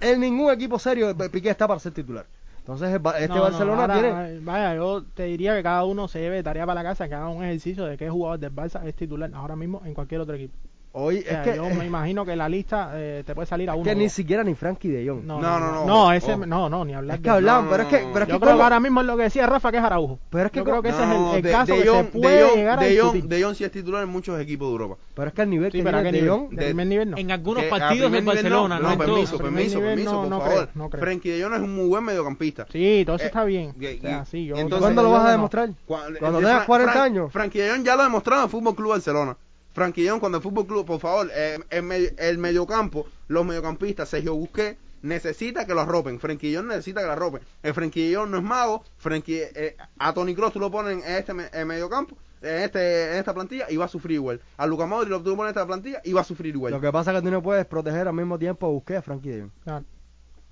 En ningún equipo serio Piqué está para ser titular. Entonces este No, no, Barcelona ahora, tiene... eh, Vaya, yo te diría que cada uno se lleve tarea para la casa, que haga un ejercicio de qué jugador del Barça es titular ahora mismo en cualquier otro equipo. Hoy O sea, es que, yo me imagino que la lista eh, te puede salir a uno. que ni siquiera ni Frankie de Jong. No, No, no, no, no. ese, Ojo. no, no, ni hablar Es que no, pero es que, pero es Yo que creo ahora mismo es lo que decía Rafa, que es Araujo. Pero es que yo creo que ese es el, No, el de, caso de que se puede de Jong- llegar a de Jong- de Jong sí es titular en muchos equipos de Europa. Pero es que el nivel Sí, que pero ¿a tiene qué De nivel? Jong... De primer nivel no. En algunos partidos nivel Barcelona, no, no, en permiso, permiso, permiso, no, por no favor. Frenkie de Jong es un muy buen mediocampista. Sí, todo eso Eh, está bien. yo- entonces- ¿Cuándo lo vas a demostrar? Cuando, eh, tengas Fran- 40 Fran- años. Frankie de Jong ya lo ha demostrado en Fútbol Club Barcelona. Frankie Jong cuando el Fútbol Club, por favor, eh, el, medio- el mediocampo, los mediocampistas, Sergio Busquets, necesita que lo arropen. Frankie Jong necesita que lo arropen. El Frankie Jong no es mago. Frankie, eh, a Tony Kroos tú lo pones en este en mediocampo, en, este, en esta plantilla y va a sufrir igual. A Luka Modric lo pones en esta plantilla y va a sufrir igual. Lo que pasa es que tú no puedes proteger al mismo tiempo a Busquets a Frankie de Jong. Claro.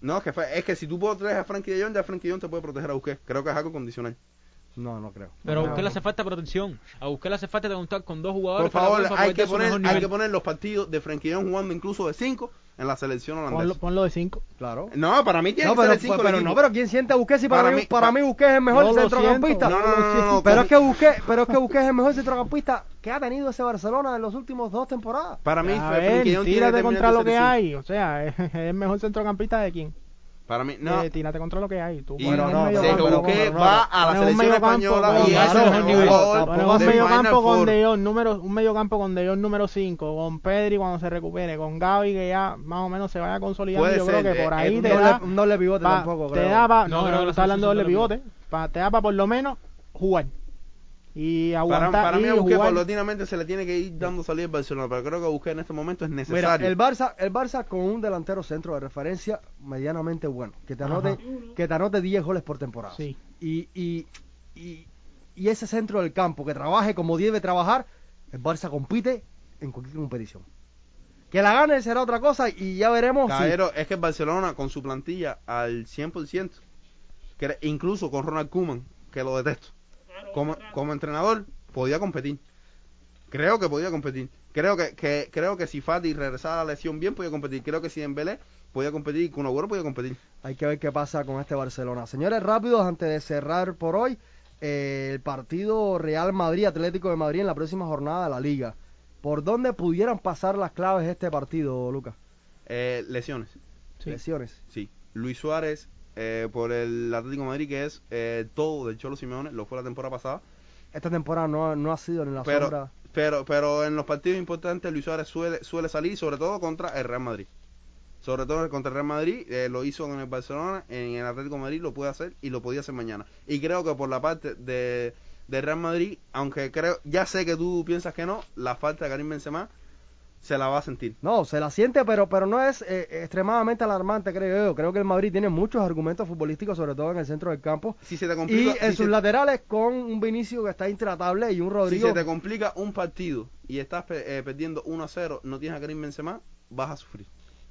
No, es que, fue- es que si tú proteges a Frankie de Jong, ya Frankie de Jong te puede proteger a Busquets. Creo que es algo condicional. No, no creo. Pero a No, Busquets le hace falta protección. A Busquets le hace falta contar con dos Por jugadores para favor, para hay que, poner, hay que poner los partidos de Frankie de Jong jugando incluso de 5 en la selección Ponlo, holandesa. ponlo de 5. Claro. No, para mí tiene No, que pero, ser el 5 pero, no, pero ¿quién siente a Busquets si para, Para mí, para pa- mí Busquets es el mejor centrocampista? No, no, no, no, no, pero es que Busquets, pero es que Busquets es el mejor centrocampista que ha tenido ese Barcelona en los últimos dos temporadas. Para mí, A Frenkie de Jong tiene que contra de lo que hay. O sea, es, es el mejor centrocampista de quién. Para mí, no. Eh, tírate contra lo que hay. Tú Y un no, pero no, va a la un selección española y nivel. Pones un de medio campo con Four. De Jong número, un medio campo con De Jong número 5, con Pedri cuando se recupere, con Gaby que ya más o menos se vaya consolidando. Puede yo ser, creo que por ahí un te da, le, no le pivote pa- tampoco, te da pa- No, no, que está hablando de doble pivote, te da para por lo menos jugar y Para, aguantar para mí y a Busquets paulatinamente se le tiene que ir dando salida al Barcelona, pero creo que Busquets en este momento es Mira, necesario. el Barça, el Barça con un delantero centro de referencia medianamente bueno, que te anote, que te anote 10 goles por temporada. Sí. Y, y, y, y ese centro del campo que trabaje como debe trabajar, el Barça compite en cualquier competición. Que la gane será otra cosa y ya veremos si- Caballero, es que el Barcelona con su plantilla al 100%, que incluso con Ronald Koeman, que lo detesto, como, como entrenador podía competir. Creo que podía competir. Creo que, que creo que si Fati regresara a la lesión bien podía competir. Creo que si Dembélé podía competir y Kun Agüero podía competir. Hay que ver qué pasa con este Barcelona. Señores, rápidos, antes de cerrar por hoy, eh, el partido Real Madrid, Atlético de Madrid en la próxima jornada de la Liga. ¿Por dónde pudieran pasar las claves de este partido, Lucas? Eh, lesiones. Sí. Lesiones. Sí. Luis Suárez eh, por el Atlético de Madrid, que es eh, todo del Cholo Simeone, lo fue la temporada pasada. Esta temporada no, no ha sido en la Pero, sombra. pero, pero en los partidos importantes Luis Suárez suele, suele salir, sobre todo contra el Real Madrid. Sobre todo contra el Real Madrid, eh, lo hizo con el Barcelona, en el Atlético de Madrid lo puede hacer y lo podía hacer mañana. Y creo que por la parte de, de Real Madrid, aunque creo, ya sé que tú piensas que no, la falta de Karim Benzema se la va a sentir. No, se la siente, pero, pero no es eh, extremadamente alarmante, creo yo. Creo que el Madrid tiene muchos argumentos futbolísticos, sobre todo en el centro del campo. Si se te Y complica, en si sus se- laterales con un Vinicio que está intratable y un si Rodrigo. se te complica un partido y estás eh, perdiendo 1 a 0, no tienes a Karim Benzema, vas a sufrir.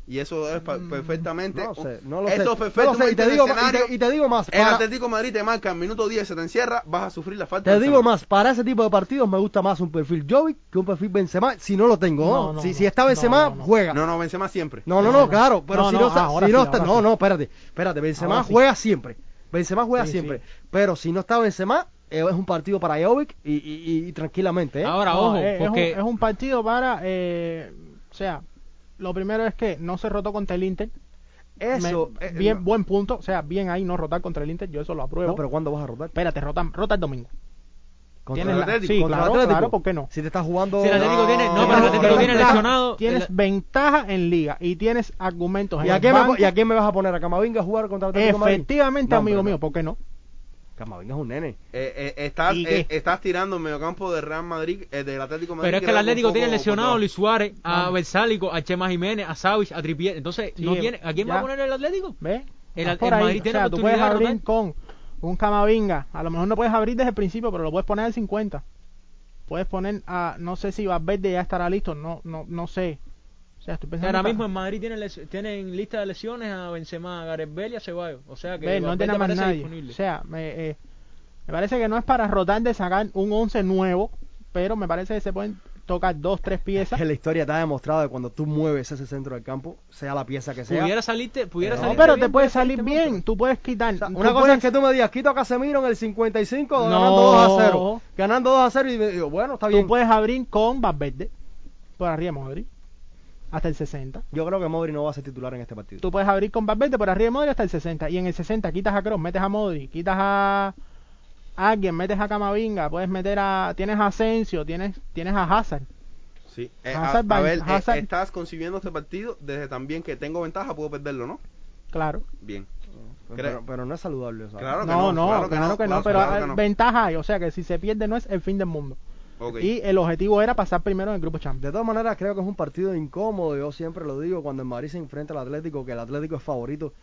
Y eso es pa- perfectamente. Mm, No sé, no lo eso sé. es No lo perfectamente sé, y te digo, y escenario. te, y te digo más. El para- Atlético de Madrid te marca en minuto 10, se te encierra, vas a sufrir la falta. Te de digo Benzema. más, para ese tipo de partidos me gusta más un perfil Jovic que un perfil Benzema, si no lo tengo. ¿no? Si, no. si está Benzema, No, no, no. juega. No, no, Benzema siempre. No, no, No, claro, pero No, si no, no, está, si no sí, está, no, no, espérate, espérate, Benzema Ahora sí. juega siempre. Benzema juega Sí, siempre, sí. pero si no está Benzema, eh, es un partido para Jovic y, y- y tranquilamente, ¿eh? Ahora, No, ojo, es, es un, porque es un partido para, eh, o sea, lo primero es que no se rotó contra el Inter. Eso, Me- eh, bien, no, buen punto, o sea, bien ahí no rotar contra el Inter, yo eso lo apruebo. no, pero ¿cuándo vas a rotar? Espérate, rota, rota el domingo. Contra Tienes el la- Atlético, sí, contra el claro, Atlético. claro, ¿por qué no? Si te estás jugando... Si el Atlético tiene- no, pero el Atlético tiene ventaja- lesionado. Tienes el- ventaja en liga y tienes argumentos ¿Y en a, el quién me. ¿Y a quién me vas a poner? ¿A Camavinga a jugar contra el Atlético de Madrid? Efectivamente, No, amigo mío, no. ¿por qué no? Camavinga es un nene. Eh, eh, estás, eh, estás tirando el mediocampo del Real Madrid, eh, del Atlético de Madrid. Pero es que el Atlético tiene lesionado a Luis Suárez, a Ah. Bersálico, a Chema Jiménez, a Savich, a Tripier. Entonces, Sí, no tiene, ¿a quién va ya. a poner el Atlético? ¿Ves? El-. Madrid o tiene sea, tú puedes de abrir rotar. con un Camavinga. A lo mejor no puedes abrir desde el principio, pero lo puedes poner al 50. Puedes poner a, no sé si Valverde ya estará listo, no, no, no sé. O sea, estoy pensando Ahora mismo en Madrid tienen, tienen lista de lesiones a Benzema, a Gareth Bale y a Ceballos. O sea que no tiene más nadie. disponible. O sea, me, eh, me parece que no es para rotar de sacar un 11 nuevo, pero me parece que se pueden tocar dos, tres piezas. Que la historia te ha demostrado que cuando tú mueves ese centro del campo, sea la pieza que sea... pudiera salirte, pudiera No, salirte pero bien, te puede salir bien. Tú puedes quitar. O sea, tú una cosa puedes- es que tú me digas, quito a Casemiro en el 55 No. ganando 2 a 0. Ganando 2 a 0 y me digo, bueno, está bien. Tú puedes abrir con Valverde por arriba de Modric hasta el 60. Yo creo que Modri no va a ser titular en este partido. Tú puedes abrir con Valverde por arriba de Modric hasta el 60. Y en el 60 quitas a Kroos, metes a Modric, quitas a a alguien, metes a Camavinga, puedes meter a... Tienes a Asensio, tienes, tienes a Hazard. Sí. Eh, Hazard a, a ver, eh, Hazard- estás concibiendo este partido desde también que tengo ventaja, puedo perderlo, ¿no? Claro. Bien. Pero, pero no es saludable. Claro que No, no, claro claro, que que no, no, claro- pero claro que no. ventaja hay. O sea que si se pierde no es el fin del mundo. Y el objetivo era pasar primero en el grupo Champions. De todas maneras, creo que es un partido incómodo. Yo siempre lo digo cuando el Madrid se enfrenta al Atlético, que el Atlético es favorito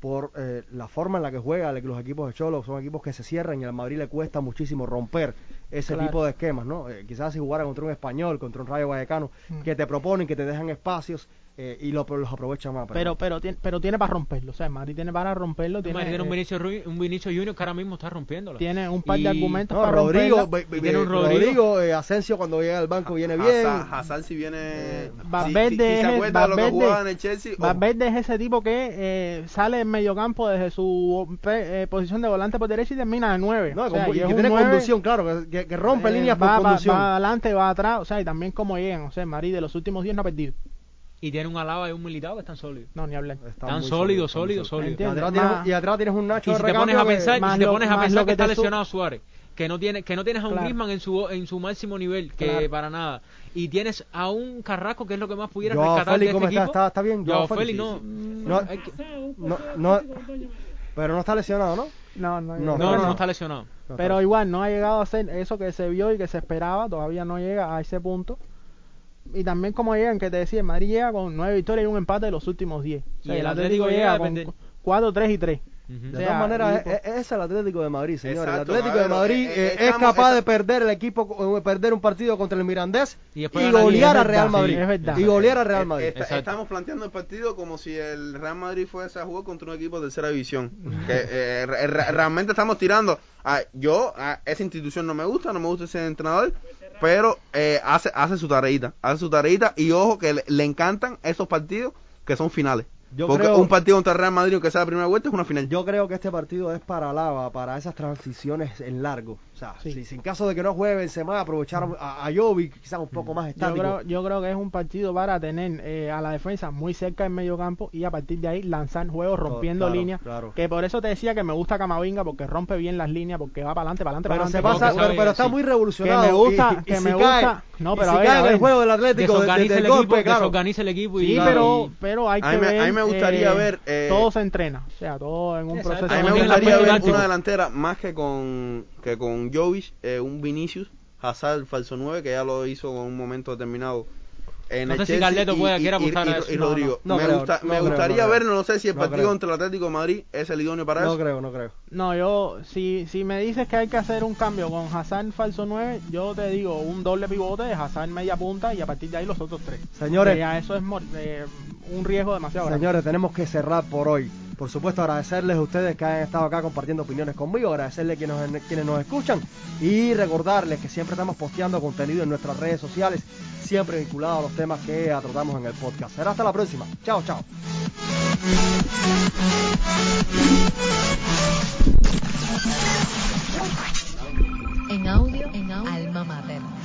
por eh, la forma en la que juega los equipos de Cholo. Son equipos que se cierran y al Madrid le cuesta muchísimo romper ese Claro. tipo de esquemas, ¿no? Eh, quizás si jugara contra un español, contra un Rayo Vallecano, Mm. que te proponen, que te dejan espacios eh, y lo- los aprovechan más. Pero, pero, tiene, pero tiene para romperlo. O sea, Madrid tiene para romperlo. Tiene, Madrid tiene un eh, Vinicius, Rui- un Vinicius Junior que ahora mismo está rompiéndolo. tiene un par Y- de argumentos no, para Rodrigo, Y tiene un ve- Rodrigo. eh, Asensio cuando llega al banco viene bien. Hazard, Hazard si viene... si- Valverde si, si es se el- acuerda de lo que Valverde- jugaba en el Chelsea... Valverde es ese tipo que eh, sale en medio campo desde su eh, posición de volante por derecha y termina de 9. No, o sea, con- y es que tiene nueve, conducción, claro, que, que- rompe eh, líneas por va, va- conducción. va adelante, va atrás, o sea, y también como llegan. O sea, Madrid de los últimos 10 no ha perdido. Y tiene un Alaba y un Militao que están sólidos. No, ni hablar. Está Tan muy sólido, está muy sólido, sólido. Y atrás, tienes, y atrás tienes un Nacho Y si te pones a pensar, si te lo- pones a pensar que que está lesionado Suárez, que no tiene, que no tienes a un Claro. Griezmann en su en su máximo nivel, que Claro. para nada, y tienes a un Carrasco que es lo que más pudiera Joao rescatar de ¿cómo este equipo. ¿Está- está bien? Joao Félix, no, No, no, pero no está lesionado, ¿no? No, no, No, está lesionado. Pero igual no ha llegado a ser eso que se vio y que se esperaba, todavía no llega a ese punto. Y también como llegan, que te decía, el Madrid llega con 9 victorias y un empate de los últimos 10. O sea, Y el el Atlético Atlético llega con. 4, 3 y 3. Ujú. De O todas sea, maneras, es, es- el Atlético de Madrid, señor. Exacto, el Atlético de Madrid eh, eh, eh, es estamos- capaz de perder el equipo, perder un partido contra el Mirandés Y golear a Real Madrid. sí, es verdad. y golear a Real Madrid. estamos planteando el partido como si el Real Madrid fuese a jugar contra un equipo de tercera división. que eh, re- re- realmente estamos tirando. a- yo, a esa institución no me gusta, no me gusta ese entrenador, pero eh, hace, hace su tareita. Hace su tareita y ojo que le, le encantan esos partidos que son finales. Yo Porque creo- un partido contra Real Madrid, aunque sea la primera vuelta, es una final. Yo creo que este partido es para Lava, para esas transiciones en largo. Sea, Sí. si, si en caso de que no juegue Benzema, aprovechar a, a Jovic, quizás un poco más Yo estático. creo, yo creo que es un partido para tener eh, a la defensa muy cerca del medio campo y a partir de ahí lanzar juegos rompiendo claro, líneas. claro. Que por eso te decía que me gusta Camavinga porque rompe bien las líneas, porque va para adelante, para adelante, para pero se adelante. pasa, pero, pero está muy revolucionado. Que me gusta- y- y que si me cae- gusta- no, y pero si a ver, cae a en el ver. juego del Atlético de- Desorganiza el equipo, claro. desorganiza el equipo y Sí, y- pero, pero hay que A me- ver, a mí me gustaría eh, ver, eh, todo se entrena, o sea, todo en un proceso. A mí me gustaría ver una delantera más que con que con Jovic, eh, un Vinicius, Hazard falso 9, que ya lo hizo en un momento determinado. En No el sé si Chelsea Carleto y- puede- y- quiere y- apostar a eso. y No, no. Rodrigo. No me creo, gusta- no me creo, gustaría no verlo, no sé si el No partido creo. contra el Atlético de Madrid es el idóneo para No eso. creo, no creo. No, yo, si, si me dices que hay que hacer un cambio con Hazard falso 9, yo te digo un doble pivote de Hazard media punta y a partir de ahí los otros tres. Señores. Ya eso es eh, un riesgo demasiado grande. Señores, tenemos que cerrar por hoy. Por supuesto, agradecerles a ustedes que han estado acá compartiendo opiniones conmigo, agradecerles a quienes, nos- escuchan y recordarles que siempre estamos posteando contenido en nuestras redes sociales, siempre vinculado a los temas que tratamos en el podcast. Será hasta la próxima. Chao, chao. audio, en audio, alma mater.